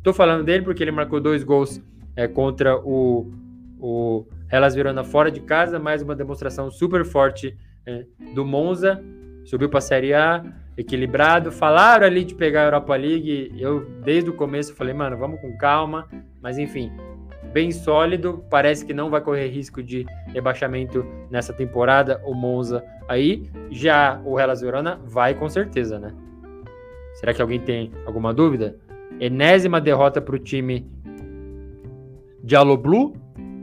Tô falando dele porque ele marcou dois gols é, contra o, o Hellas Verona fora de casa, mais uma demonstração super forte é, do Monza. Subiu para a Série A, equilibrado. Falaram ali de pegar a Europa League. Eu, desde o começo, falei, mano, vamos com calma. Mas enfim, bem sólido. Parece que não vai correr risco de rebaixamento nessa temporada. O Monza aí. Já o Hellas Verona vai com certeza, né? Será que alguém tem alguma dúvida? Enésima derrota para o time de Blue.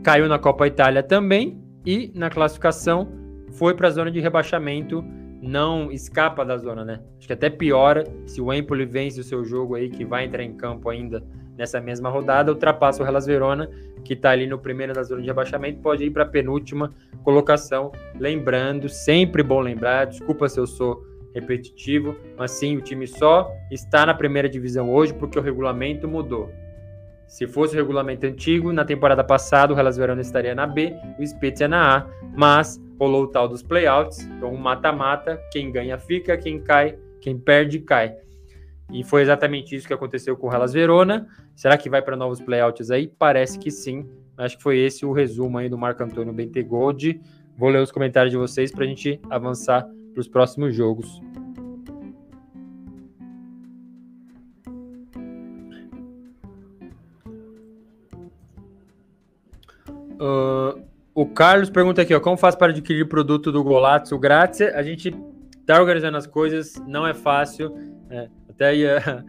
Caiu na Copa Itália também. E na classificação foi para a zona de rebaixamento não escapa da zona, né? Acho que até piora se o Empoli vence o seu jogo aí, que vai entrar em campo ainda nessa mesma rodada, ultrapassa o Hellas Verona, que está ali no primeiro da zona de rebaixamento, pode ir para a penúltima colocação. Lembrando, sempre bom lembrar, desculpa se eu sou repetitivo, mas sim, o time só está na primeira divisão hoje porque o regulamento mudou. Se fosse o regulamento antigo, na temporada passada o Hellas Verona estaria na B, o Spezia na A, mas rolou o tal dos playouts, então mata-mata, quem ganha fica, quem cai, quem perde cai. E foi exatamente isso que aconteceu com o Hellas Verona. Será que vai para novos playouts aí? Parece que sim. Acho que foi esse o resumo aí do Marco Antônio Bentegold. Vou ler os comentários de vocês para a gente avançar para os próximos jogos. Uh, o Carlos pergunta aqui, ó, como faz para adquirir produto do Golazzo grátis? A gente tá organizando as coisas, não é fácil. É, até ia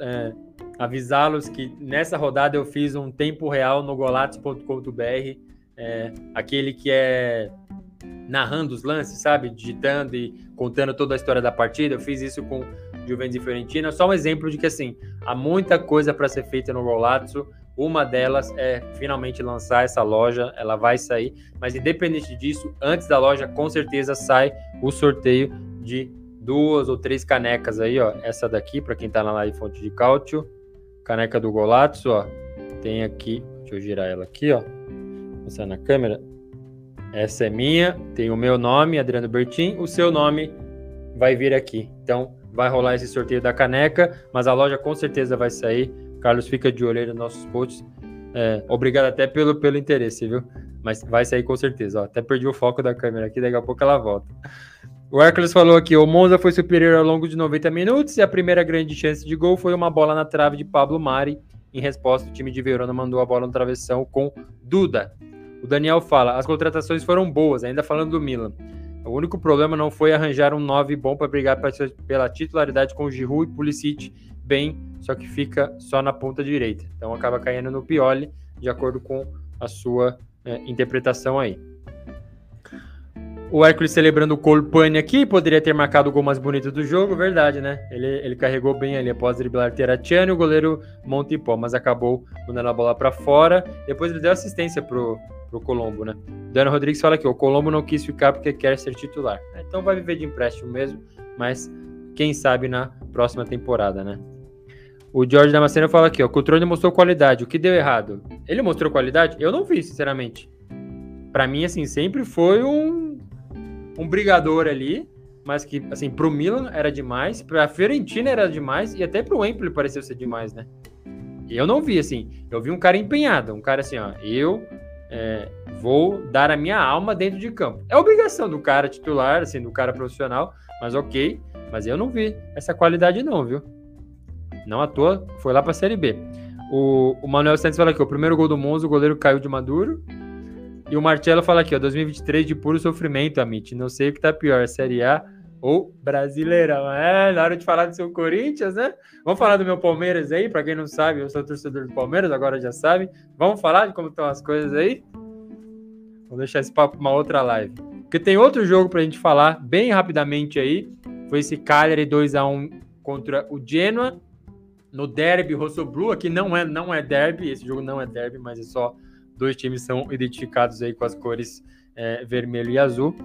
é, avisá-los que nessa rodada eu fiz um tempo real no golazzo.com.br, é, aquele que é narrando os lances, sabe? Digitando e contando toda a história da partida. Eu fiz isso com Juventus e Fiorentina. Só um exemplo de que, assim, há muita coisa para ser feita no Golazzo. Uma delas é finalmente lançar essa loja, ela vai sair, mas independente disso, antes da loja com certeza sai o sorteio de duas ou três canecas aí, ó. Essa daqui para quem tá na live fonte de cálcio, caneca do Golazzo, ó. Tem aqui, deixa eu girar ela aqui, ó. Mostrar na câmera. Essa é minha, tem o meu nome, Adriano Bertin, o seu nome vai vir aqui. Então, vai rolar esse sorteio da caneca, mas a loja com certeza vai sair Carlos fica de olho aí nos nossos posts. É, obrigado até pelo, pelo interesse, viu? Mas vai sair com certeza. Ó, até perdi o foco da câmera aqui, daqui a pouco ela volta. O Hércules falou aqui: o Monza foi superior ao longo de 90 minutos e a primeira grande chance de gol foi uma bola na trave de Pablo Mari. Em resposta, o time de Verona mandou a bola no travessão com Duda. O Daniel fala: as contratações foram boas, ainda falando do Milan. O único problema não foi arranjar um 9 bom para brigar pela titularidade com Giroud e Pulisic bem, só que fica só na ponta direita. Então acaba caindo no Pioli, de acordo com a sua é, interpretação aí. O Hércules celebrando o Colpani aqui, poderia ter marcado o gol mais bonito do jogo, verdade, né? Ele, ele carregou bem ali após driblar Teratiano e o goleiro Montipó, mas acabou mandando a bola para fora. Depois ele deu assistência pro, pro Colombo, né? Dano Rodrigues fala aqui, o Colombo não quis ficar porque quer ser titular. Então vai viver de empréstimo mesmo, mas quem sabe na próxima temporada, né? O George Damasceno fala aqui, ó, o Cutrone mostrou qualidade. O que deu errado? Ele mostrou qualidade? Eu não vi, sinceramente. Para mim, assim, sempre foi um, um brigador ali, mas que, assim, pro Milan era demais, pra Fiorentina era demais e até pro Empoli pareceu ser demais, né? Eu não vi, assim, eu vi um cara empenhado, um cara assim, ó, eu é, vou dar a minha alma dentro de campo. É obrigação do cara titular, assim, do cara profissional, mas ok, mas eu não vi essa qualidade não, viu? Não à toa, foi lá para a Série B. O, o Manuel Santos fala aqui, o primeiro gol do Monza, o goleiro caiu de Maduro. E o Marcelo fala aqui, ó, 2023 de puro sofrimento, Amit. Não sei o que tá pior, Série A ou Brasileirão. É, na hora de falar do seu Corinthians, né? Vamos falar do meu Palmeiras aí, para quem não sabe, eu sou torcedor do Palmeiras, agora já sabe. Vamos falar de como estão as coisas aí? Vou deixar esse papo uma outra live. Porque tem outro jogo para a gente falar bem rapidamente aí. Foi esse Cagliari 2 a 1 contra o Genoa no derby Rosso Blue, aqui não é, não é derby, esse jogo não é derby, mas é só dois times são identificados aí com as cores é, vermelho e azul.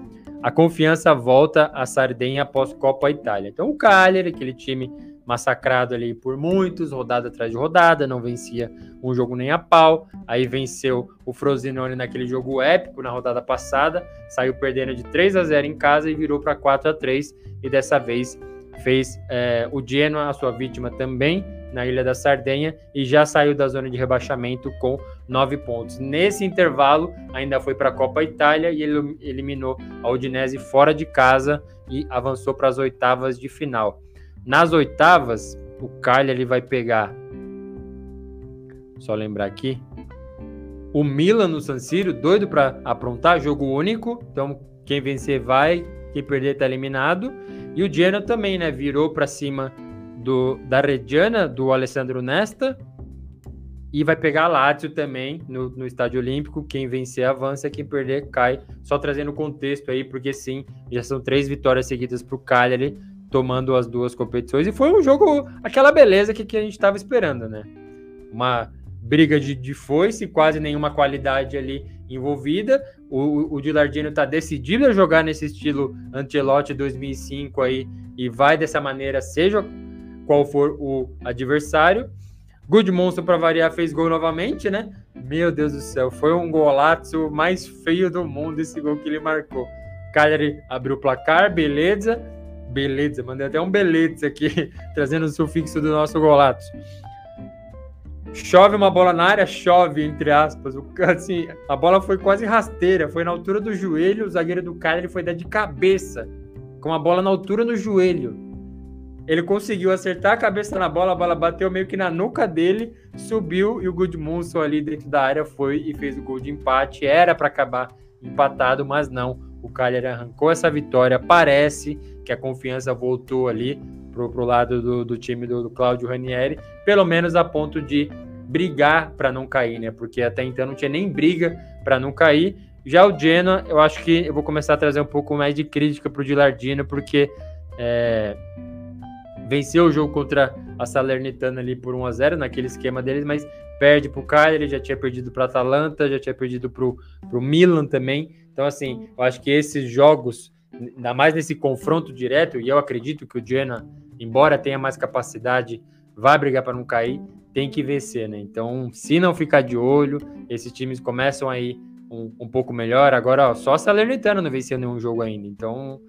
A confiança volta à Sardenha após Copa Itália. Então o Cagliari, aquele time massacrado ali por muitos, rodada atrás de rodada, não vencia um jogo nem a pau. Aí venceu o Frosinone naquele jogo épico na rodada passada, saiu perdendo de 3 a 0 em casa e virou para 4 a 3 e dessa vez fez é, o Genoa a sua vítima também na Ilha da Sardenha e já saiu da zona de rebaixamento com nove pontos. Nesse intervalo, ainda foi para a Copa Itália e ele eliminou a Udinese fora de casa e avançou para as oitavas de final. Nas oitavas, o Cagliari vai pegar, só lembrar aqui, o Milan no San Siro, doido para aprontar, jogo único. Então, quem vencer vai, quem perder está eliminado. E o Genoa também, né? Virou para cima do, da Reggiana, do Alessandro Nesta. E vai pegar a Lazio também no, no Estádio Olímpico. Quem vencer avança, quem perder cai. Só trazendo contexto aí, porque sim, já são três vitórias seguidas para o Cagliari, tomando as duas competições. E foi um jogo, aquela beleza que, que a gente estava esperando, né? Uma briga de, de foice, quase nenhuma qualidade ali envolvida. O, o Dilardino está decidido a jogar nesse estilo Ancelotti 2005 aí e vai dessa maneira, seja qual for o adversário. Good Monster, para variar, fez gol novamente, né? Meu Deus do céu, foi um golaço mais feio do mundo esse gol que ele marcou. Cagliari abriu o placar, beleza. Beleza, mandei até um beleza aqui, trazendo o sufixo do nosso golaço. Chove uma bola na área, chove, entre aspas. Assim, a bola foi quase rasteira, foi na altura do joelho. O zagueiro do Cagliari foi dar de cabeça, com a bola na altura do joelho. Ele conseguiu acertar a cabeça na bola, a bola bateu meio que na nuca dele, subiu e o Goodmunson ali dentro da área foi e fez o gol de empate. Era para acabar empatado, mas não. O Cagliari arrancou essa vitória. Parece que a confiança voltou ali pro, pro lado do, do time do, do Claudio Ranieri, pelo menos a ponto de brigar para não cair, né? Porque até então não tinha nem briga para não cair. Já o Genoa, eu acho que eu vou começar a trazer um pouco mais de crítica para o Dilardino, porque é, venceu o jogo contra a Salernitana ali por 1 a 0 naquele esquema deles, mas perde para o Cagliari, já tinha perdido para Atalanta, já tinha perdido para o Milan também. Então, assim, eu acho que esses jogos, ainda mais nesse confronto direto, e eu acredito que o Genoa, embora tenha mais capacidade, vai brigar para não cair, tem que vencer, né? Então, se não ficar de olho, esses times começam aí um, um pouco melhor. Agora, ó, só a Salernitana não venceu nenhum jogo ainda. Então,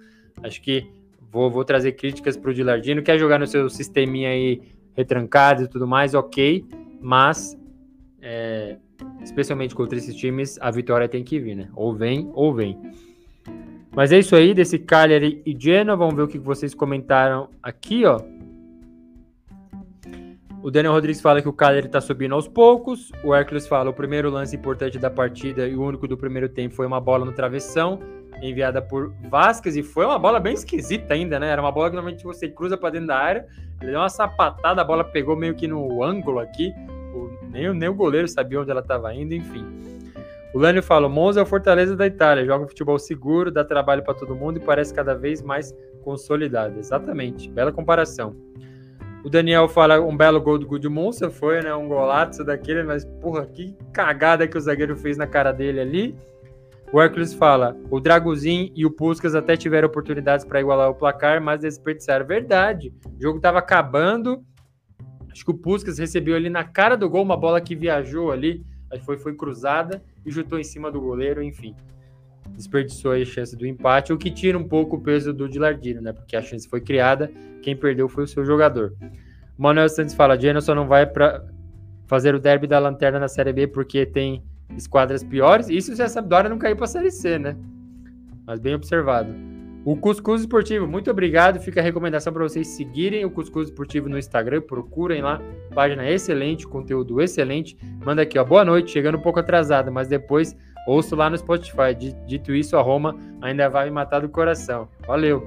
acho que vou, vou trazer críticas para o Dilardino. Quer jogar no seu sisteminha aí retrancado e tudo mais, ok. Mas, é, especialmente contra esses times, a vitória tem que vir, né? Ou vem, ou vem. Mas é isso aí, desse Cagliari e Genoa. Vamos ver o que vocês comentaram aqui, ó. O Daniel Rodrigues fala que o Cagliari está subindo aos poucos. O Hércules fala o primeiro lance importante da partida e o único do primeiro tempo foi uma bola no travessão enviada por Vasquez e foi uma bola bem esquisita ainda, né? Era uma bola que normalmente você cruza para dentro da área, ele deu uma sapatada, a bola pegou meio que no ângulo aqui, o, nem, nem o goleiro sabia onde ela estava indo, enfim. O Lânio fala: Monza é o Fortaleza da Itália, joga futebol seguro, dá trabalho para todo mundo e parece cada vez mais consolidado. Exatamente, bela comparação. O Daniel fala um belo gol do Gudmundsson, foi, né? Um golaço daquele, mas porra, que cagada que o zagueiro fez na cara dele ali. O Hércules fala: o Draguzin e o Puskas até tiveram oportunidades para igualar o placar, mas desperdiçaram. Verdade. O jogo estava acabando. Acho que o Puskas recebeu ali na cara do gol uma bola que viajou ali, foi, foi cruzada e chutou em cima do goleiro, enfim. Desperdiçou a chance do empate, o que tira um pouco o peso do Dilardino, né? Porque a chance foi criada, quem perdeu foi o seu jogador. O Manuel Santos fala: Genoa só não vai para fazer o derby da lanterna na Série B porque tem esquadras piores. Isso se a Sampdoria não cair para a Série C, né? Mas bem observado. O Cuscuz Esportivo, muito obrigado. Fica a recomendação para vocês seguirem o Cuscuz Esportivo no Instagram. Procurem lá, página excelente, conteúdo excelente. Manda aqui, ó, boa noite. Chegando um pouco atrasado, mas depois ouço lá no Spotify. Dito isso, a Roma ainda vai me matar do coração. Valeu.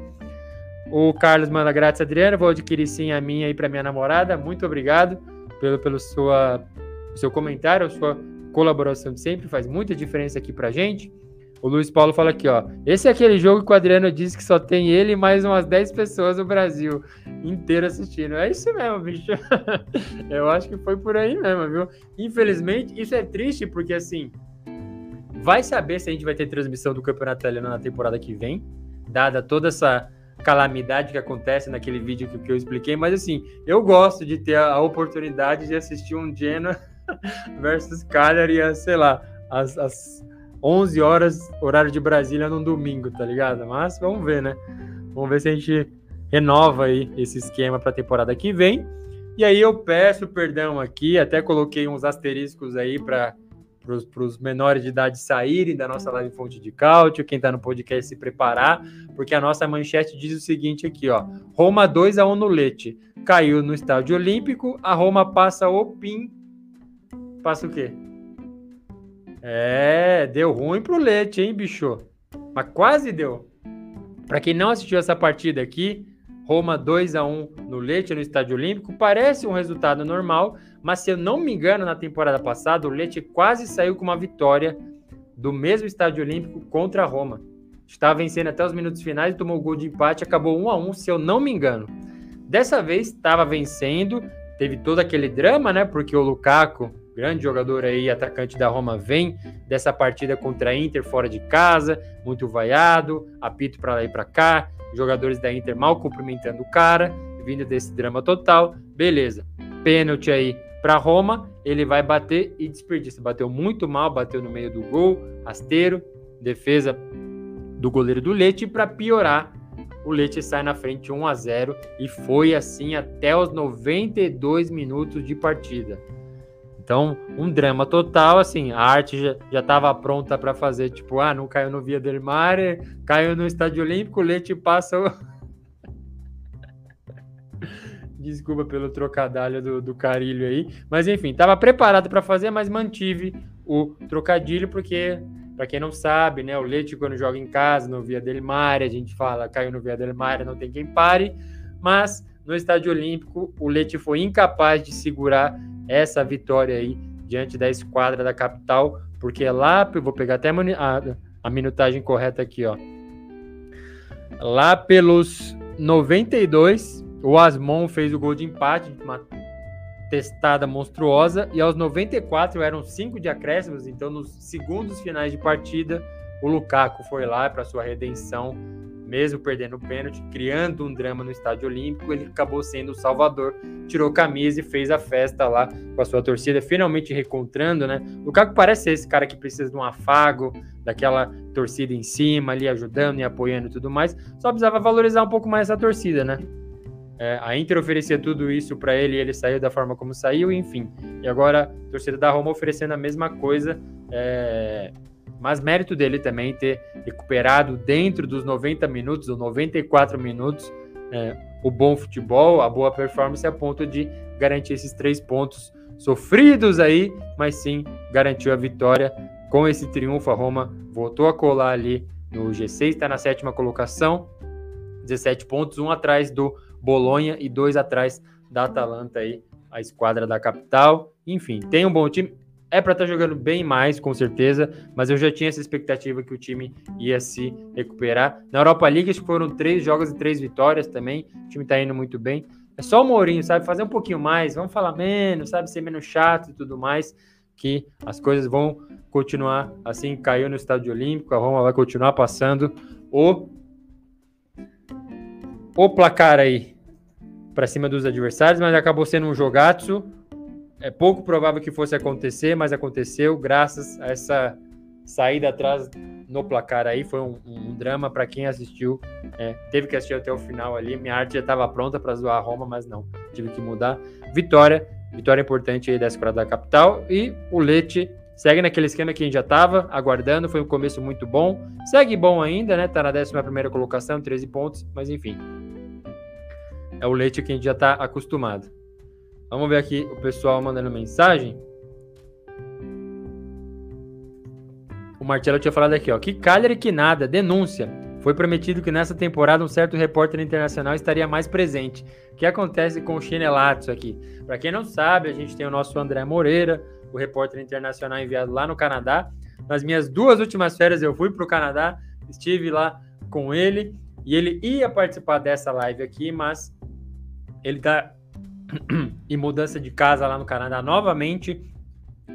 O Carlos manda grátis, Adriano. Vou adquirir sim a minha aí para minha namorada. Muito obrigado pelo, pelo sua, seu comentário, sua colaboração de sempre, faz muita diferença aqui pra gente. O Luiz Paulo fala aqui, ó. Esse é aquele jogo que o Adriano disse que só tem ele e mais umas 10 pessoas no Brasil inteiro assistindo. É isso mesmo, bicho. Eu acho que foi por aí mesmo, viu? Infelizmente, isso é triste porque, assim, vai saber se a gente vai ter transmissão do Campeonato Italiano na temporada que vem, dada toda essa calamidade que acontece naquele vídeo que, que eu expliquei. Mas, assim, eu gosto de ter a, a oportunidade de assistir um Genoa versus Cagliari, sei lá, às, às 11 horas, horário de Brasília, num domingo, tá ligado? Mas vamos ver, né? Vamos ver se a gente renova aí esse esquema para a temporada que vem. E aí eu peço perdão aqui, até coloquei uns asteriscos aí para para os menores de idade saírem da nossa live fonte de cálcio, quem está no podcast se preparar, porque a nossa manchete diz o seguinte aqui, ó. Roma 2 a 1 no Leite. Caiu no estádio olímpico, a Roma passa o PIN. Passa o quê? É, deu ruim pro Leite, hein, bicho? Mas quase deu. Para quem não assistiu essa partida aqui, Roma 2 a 1 no Leite, no Estádio Olímpico, parece um resultado normal, mas se eu não me engano, na temporada passada, o Leite quase saiu com uma vitória do mesmo Estádio Olímpico contra a Roma. Estava vencendo até os minutos finais, tomou o gol de empate, acabou 1 a 1, se eu não me engano. Dessa vez estava vencendo, teve todo aquele drama, né? Porque o Lukaku grande jogador aí, atacante da Roma, vem dessa partida contra a Inter fora de casa, muito vaiado, apito para lá e para cá, jogadores da Inter mal cumprimentando o cara, vindo desse drama total, beleza. Pênalti aí para Roma, ele vai bater e desperdiça. Bateu muito mal, bateu no meio do gol, rasteiro, defesa do goleiro do Leite, e para piorar, o Leite sai na frente 1 a 0 e foi assim até os 92 minutos de partida. Então, um drama total, assim, a arte já estava pronta para fazer, tipo, ah, não caiu no Via del Mare, caiu no Estádio Olímpico, o Leite passa o... Desculpa pelo trocadilho do, do carilho aí, mas enfim, estava preparado para fazer, mas mantive o trocadilho, porque, para quem não sabe, né, o Leite quando joga em casa, no Via del Mare, a gente fala, caiu no Via del Mare, não tem quem pare, mas no Estádio Olímpico, o Leite foi incapaz de segurar essa vitória aí diante da esquadra da capital, porque lá, eu vou pegar até a, a minutagem correta aqui, ó. Lá pelos 92, o Asmon fez o gol de empate, uma testada monstruosa, e aos 94 eram cinco de acréscimos, então nos segundos finais de partida, o Lukaku foi lá para sua redenção mesmo perdendo o pênalti, criando um drama no Estádio Olímpico, ele acabou sendo o salvador, tirou camisa e fez a festa lá com a sua torcida, finalmente recontrando, né? O Lukaku parece ser esse cara que precisa de um afago, daquela torcida em cima ali, ajudando e apoiando e tudo mais, só precisava valorizar um pouco mais essa torcida, né? É, a Inter oferecia tudo isso para ele ele saiu da forma como saiu, enfim. E agora a torcida da Roma oferecendo a mesma coisa. É, mas mérito dele também ter recuperado dentro dos 90 minutos ou 94 minutos é, o bom futebol, a boa performance a ponto de garantir esses três pontos sofridos aí, mas sim garantiu a vitória. Com esse triunfo, a Roma voltou a colar ali no G6, está na sétima colocação, 17 pontos, um atrás do Bolonha e dois atrás da Atalanta aí, a esquadra da capital. Enfim, tem um bom time. É para estar tá jogando bem mais, com certeza, mas eu já tinha essa expectativa que o time ia se recuperar. Na Europa League, foram três jogos e três vitórias também. O time está indo muito bem. É só o Mourinho, sabe? Fazer um pouquinho mais, vamos falar menos, sabe? Ser menos chato e tudo mais, que as coisas vão continuar assim. Caiu no Estádio Olímpico, a Roma vai continuar passando o, o placar aí para cima dos adversários, mas acabou sendo um jogaço é pouco provável que fosse acontecer, mas aconteceu graças a essa saída atrás no placar aí. Foi um, um drama para quem assistiu. É, teve que assistir até o final ali. Minha arte já estava pronta para zoar a Roma, mas não, tive que mudar. Vitória, vitória importante aí da Escola da Capital. E o Leite segue naquele esquema que a gente já estava aguardando. Foi um começo muito bom. Segue bom ainda, né? Tá na 11 colocação, 13 pontos, mas enfim. É o Leite que a gente já está acostumado. Vamos ver aqui o pessoal mandando mensagem. O Marcelo tinha falado aqui, ó. Que calha que nada, denúncia. Foi prometido que nessa temporada um certo repórter internacional estaria mais presente. O que acontece com o Chinelato aqui? Para quem não sabe, a gente tem o nosso André Moreira, o repórter internacional enviado lá no Canadá. Nas minhas duas últimas férias eu fui para o Canadá, estive lá com ele e ele ia participar dessa live aqui, mas ele está e mudança de casa lá no Canadá novamente,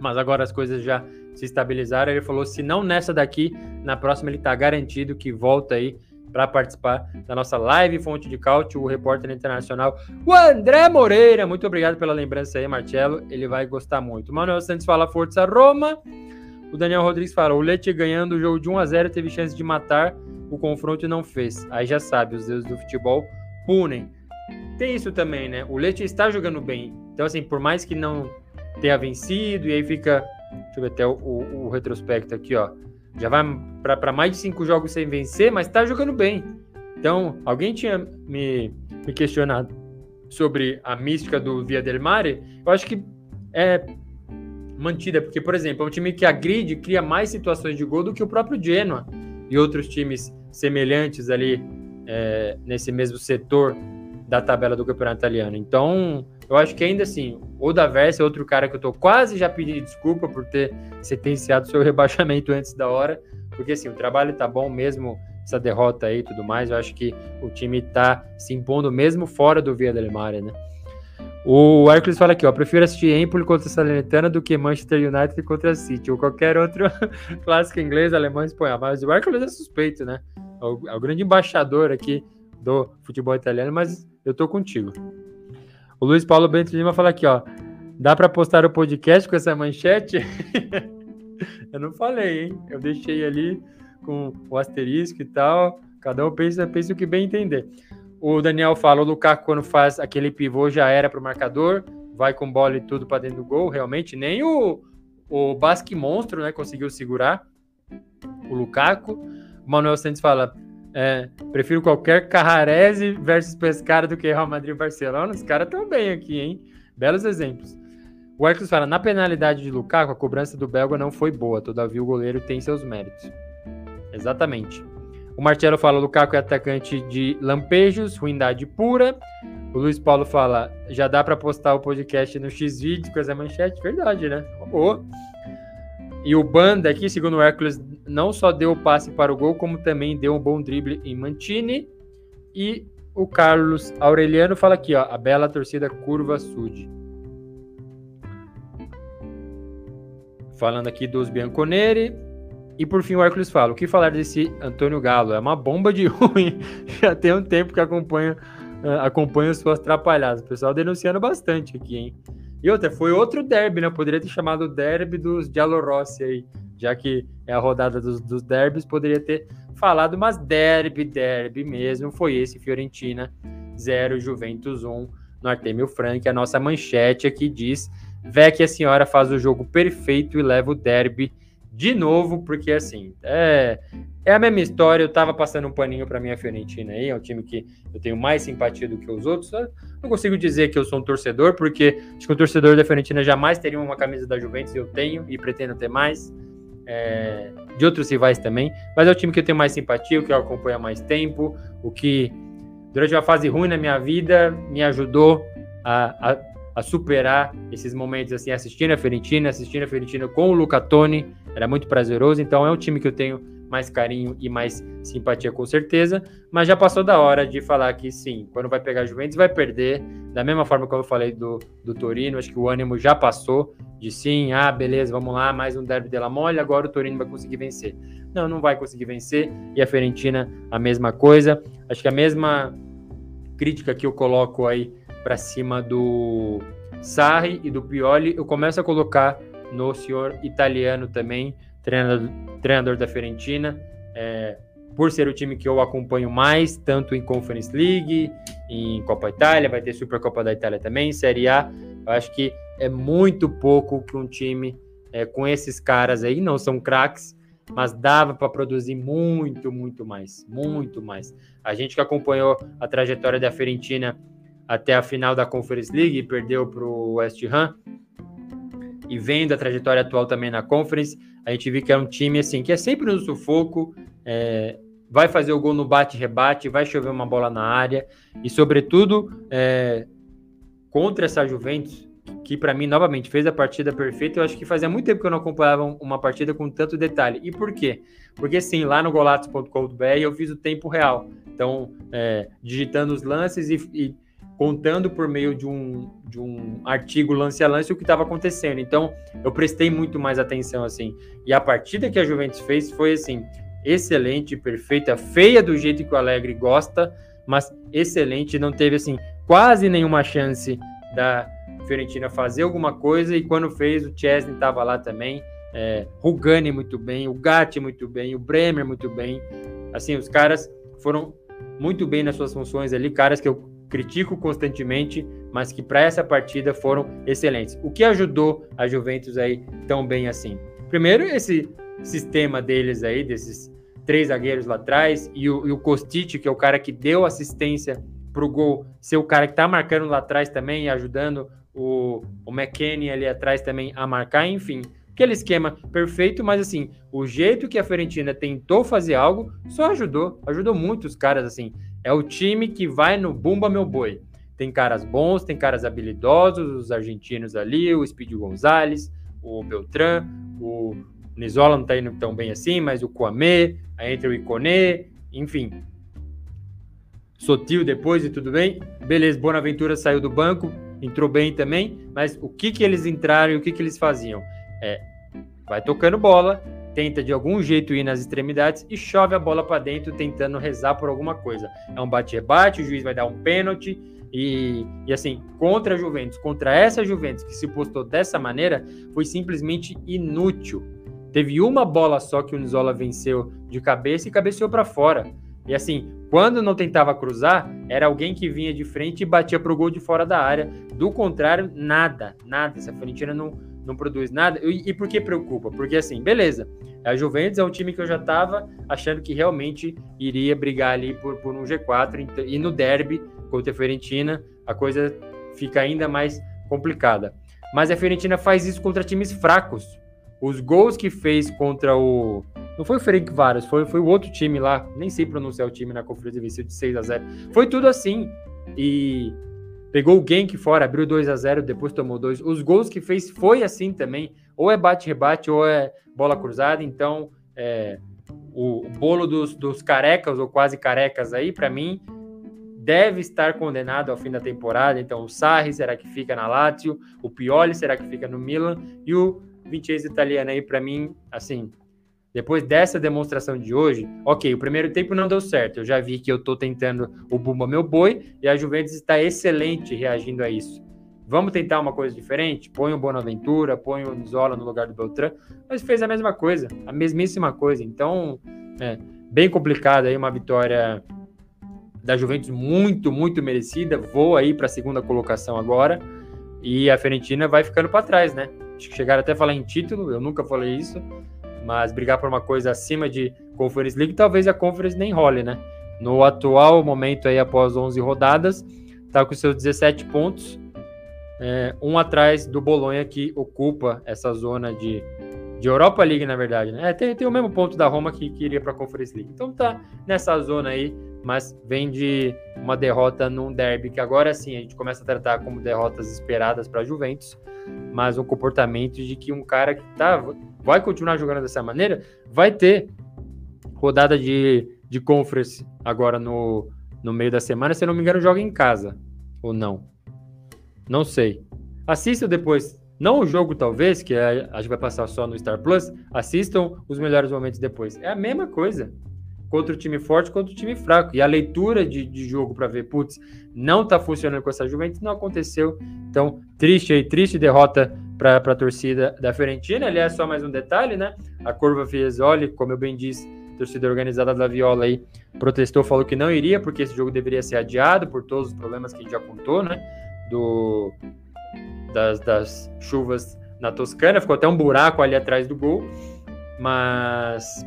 mas agora as coisas já se estabilizaram. Ele falou: se não nessa daqui, na próxima ele está garantido que volta aí para participar da nossa live Fonte de Cálcio, o repórter internacional, o André Moreira. Muito obrigado pela lembrança aí, Marcelo. Ele vai gostar muito. Manuel Santos fala Força Roma. O Daniel Rodrigues fala: o Leite ganhando o jogo de 1 a 0 teve chance de matar o confronto e não fez. Aí já sabe, os deuses do futebol punem. Tem isso também, né? O Leite está jogando bem. Então, assim, por mais que não tenha vencido, e aí fica. Deixa eu ver até o, o, o retrospecto aqui, ó. Já vai para mais de cinco jogos sem vencer, mas está jogando bem. Então, alguém tinha me, me questionado sobre a mística do Via del Mare. Eu acho que é mantida, porque, por exemplo, é um time que agride, cria mais situações de gol do que o próprio Genoa e outros times semelhantes ali é, nesse mesmo setor da tabela do campeonato italiano. Então, eu acho que ainda assim, o Daversa é outro cara que eu tô quase já pedindo desculpa por ter sentenciado seu rebaixamento antes da hora, porque assim, o trabalho tá bom mesmo essa derrota aí e tudo mais, eu acho que o time tá se impondo mesmo fora do Via del Mare, né? O Hércules fala aqui, ó, prefiro assistir Empoli contra Salernitana do que Manchester United contra City, ou qualquer outro clássico inglês, alemão, espanhol. Mas o Hércules é suspeito, né? É o, é o grande embaixador aqui do futebol italiano, mas eu tô contigo. O Luiz Paulo Bento Lima fala aqui, ó. Dá para postar o podcast com essa manchete? eu não falei, hein? Eu deixei ali com o asterisco e tal. Cada um pensa, pensa o que bem entender. O Daniel fala, o Lukaku quando faz aquele pivô já era para o marcador, vai com bola e tudo para dentro do gol, realmente nem o, o Basque Monstro, né, conseguiu segurar o Lukaku. O Manuel Santos fala, é, prefiro qualquer Carrarese versus Pescara do que Real Madrid e Barcelona. Os caras estão bem aqui, hein? Belos exemplos. O Hercules fala, na penalidade de Lukaku, a cobrança do belga não foi boa, todavia o goleiro tem seus méritos. Exatamente. O Marcelo fala: Lukaku é atacante de lampejos, ruindade pura. O Luiz Paulo fala: já dá para postar o podcast no X-Vídeo com essa manchete? Verdade, né? Boa. E o Banda aqui, segundo o Hércules, não só deu o passe para o gol, como também deu um bom drible em Mantini. E o Carlos Aureliano fala aqui, ó, a bela torcida curva sud. Falando aqui dos Bianconeri, e por fim o Hércules fala: o que falar desse Antônio Galo? É uma bomba de ruim. Já tem um tempo que acompanha, uh, acompanha suas atrapalhadas. O pessoal denunciando bastante aqui, hein? E outra, foi outro derby, né? Poderia ter chamado derby dos Giallorossi aí, já que é a rodada dos, dos derbys, poderia ter falado, mas derby, derby mesmo, foi esse Fiorentina 0, Juventus 1 no Artemio Frank. A nossa manchete aqui diz: Vé que a senhora faz o jogo perfeito e leva o derby de novo, porque assim, é, é a mesma história. Eu tava passando um paninho para minha Fiorentina aí, é um time que eu tenho mais simpatia do que os outros. Eu não consigo dizer que eu sou um torcedor, porque acho que o torcedor da Fiorentina jamais teria uma camisa da Juventus, eu tenho e pretendo ter mais. É, de outros rivais também, mas é o time que eu tenho mais simpatia, o que eu acompanho há mais tempo, o que durante uma fase ruim na minha vida me ajudou a, a, a superar esses momentos assim, assistindo a Fiorentina, assistindo a Fiorentina com o Luca Toni, era muito prazeroso, então é um time que eu tenho mais carinho e mais simpatia com certeza, mas já passou da hora de falar que sim, quando vai pegar a Juventus vai perder, da mesma forma como eu falei do, do Torino, acho que o ânimo já passou de sim, ah, beleza, vamos lá, mais um derby della mole, agora o Torino vai conseguir vencer. Não, não vai conseguir vencer, e a Fiorentina a mesma coisa, acho que a mesma crítica que eu coloco aí para cima do Sarri e do Pioli, eu começo a colocar no senhor italiano também, treinador, treinador da Fiorentina, é, por ser o time que eu acompanho mais, tanto em Conference League, em Copa Itália, vai ter Supercopa da Itália também, Série A. Eu acho que é muito pouco que um time é, com esses caras aí, não são craques, mas dava para produzir muito, muito mais, muito mais. A gente que acompanhou a trajetória da Fiorentina até a final da Conference League e perdeu para o West Ham, e vendo a trajetória atual também na Conference, a gente viu que é um time assim que é sempre no sufoco, é, vai fazer o gol no bate-rebate, vai chover uma bola na área e, sobretudo, é, contra essa Juventus, que para mim novamente fez a partida perfeita. Eu acho que fazia muito tempo que eu não acompanhava uma partida com tanto detalhe. E por quê? Porque sim, lá no golatos.com.br eu fiz o tempo real. Então, é, digitando os lances e, e contando por meio de um, de um artigo lance a lance o que estava acontecendo. Então, eu prestei muito mais atenção assim. E a partida que a Juventus fez foi assim, excelente, perfeita, feia do jeito que o Alegre gosta, mas excelente, não teve assim quase nenhuma chance da Fiorentina fazer alguma coisa e quando fez o Chesney estava lá também, é, Rugani muito bem, o Gatti muito bem, o Bremer muito bem. Assim, os caras foram muito bem nas suas funções ali, caras que eu critico constantemente, mas que para essa partida foram excelentes. O que ajudou a Juventus aí tão bem assim? Primeiro, esse sistema deles aí, desses três zagueiros lá atrás, e o, e o Kostic, que é o cara que deu assistência para o gol, ser o cara que está marcando lá atrás também ajudando o, o McKennie ali atrás também a marcar, enfim. Aquele esquema perfeito, mas assim, o jeito que a Fiorentina tentou fazer algo só ajudou, ajudou muito os caras, assim. É o time que vai no Bumba Meu Boi. Tem caras bons, tem caras habilidosos, os argentinos ali, o Speed Gonzalez, o Beltran, o Nizola não tá indo tão bem assim, mas o Kwame, aí entra o Icone, enfim. Sotil depois e tudo bem. Beleza, Bonaventura saiu do banco, entrou bem também, mas o que que eles entraram e o que que eles faziam? É, vai tocando bola, tenta de algum jeito ir nas extremidades e chove a bola para dentro tentando rezar por alguma coisa. É um bate-rebate, o juiz vai dar um pênalti e, e assim, contra a Juventus, contra essa Juventus que se postou dessa maneira, foi simplesmente inútil. Teve uma bola só que o Nizola venceu de cabeça e cabeceou para fora. E assim, quando não tentava cruzar, era alguém que vinha de frente e batia pro gol de fora da área. Do contrário, nada, nada. Essa Fiorentina não, não produz nada. E, e, por que preocupa? Porque assim, beleza. A Juventus é um time que eu já tava achando que realmente iria brigar ali por, por um G4. E no derby contra a Fiorentina, a coisa fica ainda mais complicada. Mas a Fiorentina faz isso contra times fracos. Os gols que fez contra o não foi o Ferenc Varas, foi, foi o outro time lá. Nem sei pronunciar o time na conferência venceu de 6 a 0 Foi tudo assim. E pegou o Genk fora, abriu 2 a 0 depois tomou dois. Os gols que fez foi assim também. Ou é bate-rebate ou é bola cruzada. Então, é, o, o, bolo dos, dos carecas ou quase carecas aí, para mim, deve estar condenado ao fim da temporada. Então, o Sarri será que fica na Lazio? O Pioli será que fica no Milan? E o Vincenzo italiano aí, para mim, assim, depois dessa demonstração de hoje, ok, o primeiro tempo não deu certo. Eu já vi que eu estou tentando o Bumba Meu Boi e a Juventus está excelente reagindo a isso. Vamos tentar uma coisa diferente? Põe o Bonaventura, põe o Nizola no lugar do Beltrán, mas fez a mesma coisa, a mesmíssima coisa. Então, é bem complicado aí uma vitória da Juventus muito, muito merecida. Voa aí para a segunda colocação agora e a Fiorentina vai ficando para trás, né? Acho que chegaram até a falar em título, eu nunca falei isso mas brigar por uma coisa acima de Conference League, talvez a Conference nem role, né? No atual momento aí, após 11 rodadas, tá com seus 17 pontos, é, um atrás do Bolonha, que ocupa essa zona de, de Europa League, na verdade, né? É, tem, tem o mesmo ponto da Roma que, que iria para a Conference League. Então tá nessa zona aí, mas vem de uma derrota num derby, que agora sim a gente começa a tratar como derrotas esperadas para Juventus, mas um comportamento de que um cara que tá vai continuar jogando dessa maneira, vai ter rodada de, de conference agora no, no meio da semana. Se não me engano, joga em casa. Ou não? Não sei. Assistam depois. Não o jogo, talvez, que é, a gente vai passar só no Star Plus. Assistam os melhores momentos depois. É a mesma coisa. Contra o time forte, contra o time fraco. E a leitura de, de jogo para ver, putz, não tá funcionando com essa Juventus, não aconteceu. Então, triste aí, triste derrota para a torcida da Fiorentina. Aliás, só mais um detalhe, né? A curva Fiesoli, como eu bem disse, torcida organizada da Viola aí protestou, falou que não iria, porque esse jogo deveria ser adiado por todos os problemas que a gente já contou, né? Do, das, das chuvas na Toscana, ficou até um buraco ali atrás do gol, mas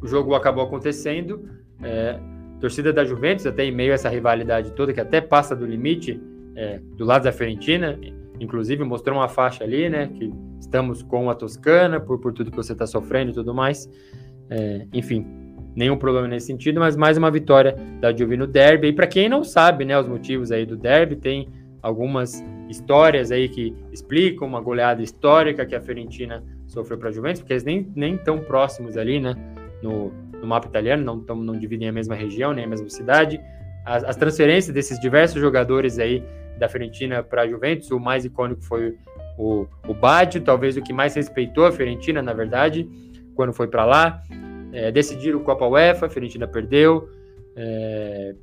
o jogo acabou acontecendo. É, torcida da Juventus, até em meio a essa rivalidade toda, que até passa do limite é, do lado da Fiorentina, inclusive mostrou uma faixa ali, né? Que estamos com a Toscana por, por tudo que você está sofrendo e tudo mais. É, enfim, nenhum problema nesse sentido, mas mais uma vitória da Juve no derby. E para quem não sabe, né, os motivos aí do derby, tem algumas histórias aí que explicam uma goleada histórica que a Fiorentina sofreu para a Juventus, porque eles nem, nem tão próximos ali, né, no, no mapa italiano, não, tão, não dividem a mesma região, nem a mesma cidade. As, as transferências desses diversos jogadores aí da Fiorentina para a Juventus. O mais icônico foi o, o Baggio, talvez o que mais respeitou a Fiorentina, na verdade, quando foi para lá. É, decidiram o Copa UEFA, a Fiorentina perdeu. É,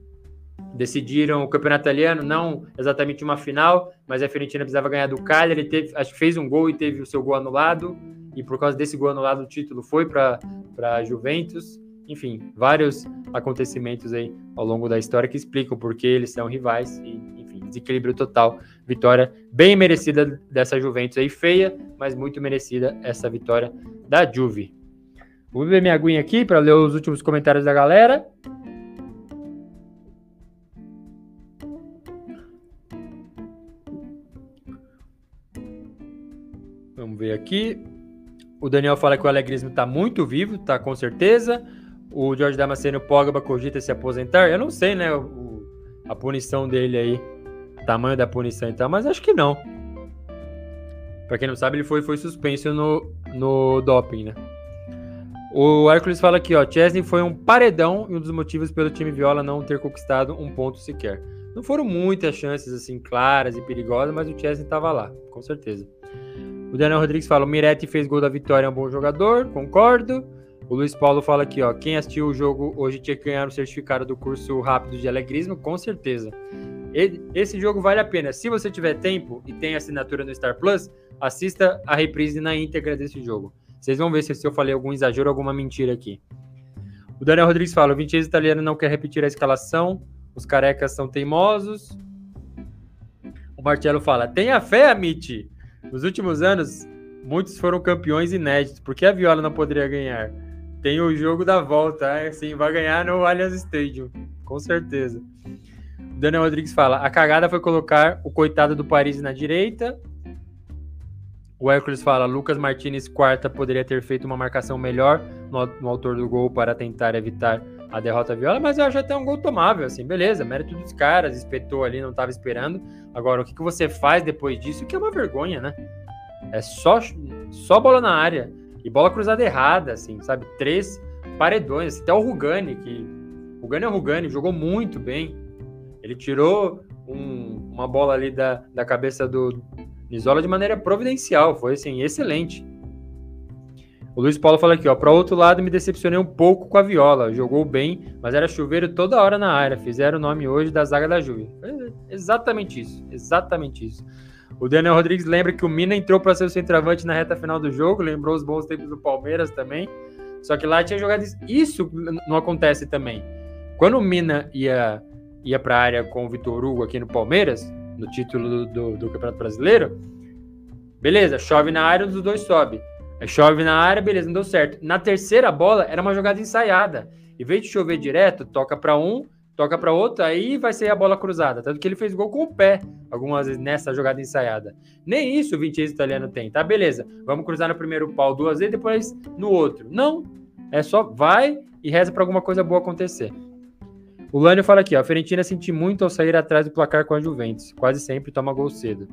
decidiram o campeonato italiano, não exatamente uma final, mas a Fiorentina precisava ganhar do Cagliari, teve, acho que fez um gol e teve o seu gol anulado, e por causa desse gol anulado o título foi para a Juventus, enfim, vários acontecimentos aí ao longo da história que explicam por que eles são rivais e, desequilíbrio total. Vitória bem merecida dessa Juventus aí, feia, mas muito merecida essa vitória da Juve. Vou beber minha aguinha aqui para ler os últimos comentários da galera. Vamos ver aqui. O Daniel fala que o alegrismo está muito vivo, tá com certeza. O Jorge Damasceno Pogba cogita se aposentar. Eu não sei, né, o, a punição dele aí, tamanho da punição e tal, mas acho que não. Para quem não sabe, ele foi, foi suspenso no, no doping, né? O Hércules fala aqui, ó, Chesney foi um paredão e um dos motivos pelo time Viola não ter conquistado um ponto sequer. Não foram muitas chances assim claras e perigosas, mas o Chesney estava lá, com certeza. O Daniel Rodrigues fala: o Miretti fez gol da vitória, é um bom jogador, concordo. O Luiz Paulo fala aqui, ó, quem assistiu o jogo hoje tinha que ganhar o certificado do curso rápido de alegrismo, com certeza. Esse jogo vale a pena. Se você tiver tempo e tem assinatura no Star Plus, assista a reprise na íntegra desse jogo. Vocês vão ver se, eu falei algum exagero alguma mentira aqui. O Daniel Rodrigues fala: o Vincenzo italiano não quer repetir a escalação, os carecas são teimosos. O Marcelo fala: tenha fé, Amit. Nos últimos anos, muitos foram campeões inéditos. Por que a Viola não poderia ganhar? Tem o jogo da volta, é, sim, vai ganhar no Allianz Stadium, com certeza. Daniel Rodrigues fala: a cagada foi colocar o coitado do Paris na direita. O Hércules fala: Lucas Martinez, quarta, poderia ter feito uma marcação melhor no, no autor do gol para tentar evitar a derrota Viola, mas eu acho até um gol tomável, assim, beleza, mérito dos caras, espetou ali, não estava esperando. Agora, o que, que você faz depois disso, que é uma vergonha, né? É só, só bola na área e bola cruzada errada, assim, sabe? Três paredões, até o Rugani, que o Rugani é o Rugani, jogou muito bem. Ele tirou um, uma bola ali da, da cabeça do Nizola de maneira providencial, foi assim, excelente. O Luiz Paulo fala aqui, ó. Para outro lado, me decepcionei um pouco com a Viola. Jogou bem, mas era chuveiro toda hora na área. Fizeram o nome hoje da zaga da Juve. exatamente isso. Exatamente isso. O Daniel Rodrigues lembra que o Mina entrou para ser o centroavante na reta final do jogo. Lembrou os bons tempos do Palmeiras também. Só que lá tinha jogado. Isso não acontece também. Quando o Mina ia, ia para a área com o Vitor Hugo aqui no Palmeiras, no título do, do, do Campeonato Brasileiro, beleza, chove na área, um dos dois sobe. Chove na área, beleza, não deu certo. Na terceira bola, era uma jogada ensaiada. Em vez de chover direto, toca para um, toca para outro, aí vai ser a bola cruzada. Tanto que ele fez gol com o pé, algumas vezes nessa jogada ensaiada. Nem isso o Vincenzo italiano tem, tá? Beleza, vamos cruzar no primeiro pau duas vezes, depois no outro. Não, é só vai e reza para alguma coisa boa acontecer. O Lânio fala aqui, ó, a Fiorentina senti muito ao sair atrás do placar com a Juventus. Quase sempre toma gol cedo.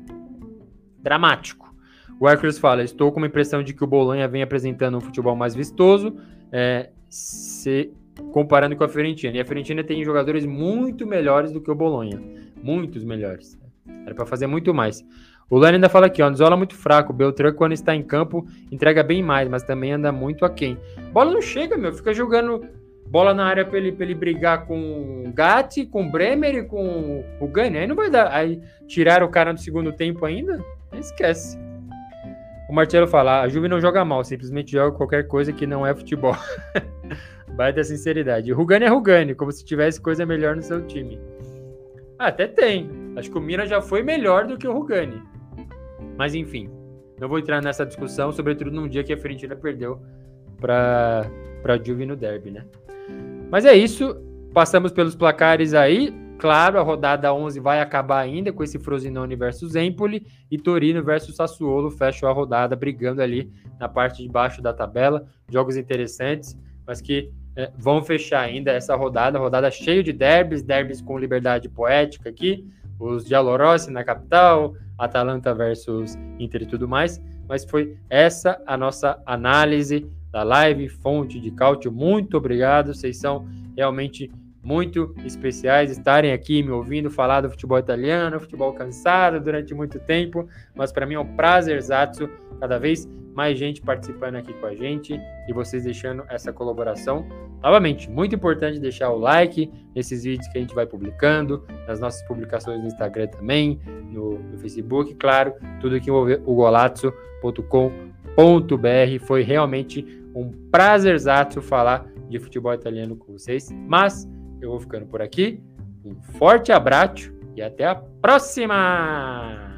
Dramático. O Hércules fala: Estou com uma impressão de que o Bolonha vem apresentando um futebol mais vistoso, é, se comparando com a Fiorentina. E a Fiorentina tem jogadores muito melhores do que o Bolonha. Muitos melhores. Era para fazer muito mais. O Lani ainda fala aqui, ó, Nzola muito fraco. Beltrán, quando está em campo, entrega bem mais, mas também anda muito aquém. Bola não chega, meu. Fica jogando bola na área para ele, ele brigar com o Gatti, com o Bremer e com o Gani. Aí não vai dar. Aí tirar o cara no segundo tempo ainda? Esquece. O Marcelo fala: a Juve não joga mal, simplesmente joga qualquer coisa que não é futebol. Baita sinceridade. Rugani é Rugani, como se tivesse coisa melhor no seu time. Ah, até tem. Acho que o Mina já foi melhor do que o Rugani. Mas enfim, não vou entrar nessa discussão, sobretudo num dia que a Fiorentina perdeu para a Juve no derby, né? Mas é isso. Passamos pelos placares aí. Claro, a rodada 11 vai acabar ainda com esse Frosinone versus Empoli e Torino versus Sassuolo fecham a rodada brigando ali na parte de baixo da tabela. Jogos interessantes, mas que é, vão fechar ainda essa rodada, rodada cheia de derbys, derbys com liberdade poética aqui, os Giallorossi na capital, Atalanta versus Inter e tudo mais. Mas foi essa a nossa análise da live Fonte de Cálcio. Muito obrigado, vocês são realmente muito especiais estarem aqui me ouvindo falar do futebol italiano, futebol cansado durante muito tempo, mas para mim é um prazerzaço cada vez mais gente participando aqui com a gente e vocês deixando essa colaboração. Novamente, muito importante deixar o like nesses vídeos que a gente vai publicando, nas nossas publicações no Instagram também, no, no Facebook, claro, tudo que envolve o golazzo.com.br. Foi realmente um prazerzaço falar de futebol italiano com vocês. Mas eu vou ficando por aqui. Um forte abraço e até a próxima!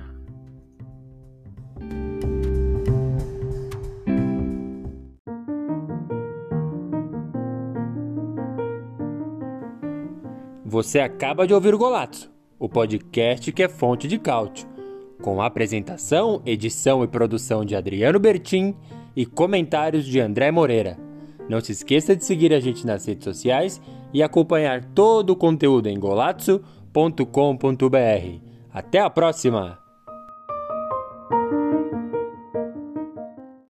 Você acaba de ouvir o Golato, o podcast que é fonte de cálcio, com apresentação, edição e produção de Adriano Bertin e comentários de André Moreira. Não se esqueça de seguir a gente nas redes sociais e acompanhar todo o conteúdo em golazzo.com.br. Até a próxima!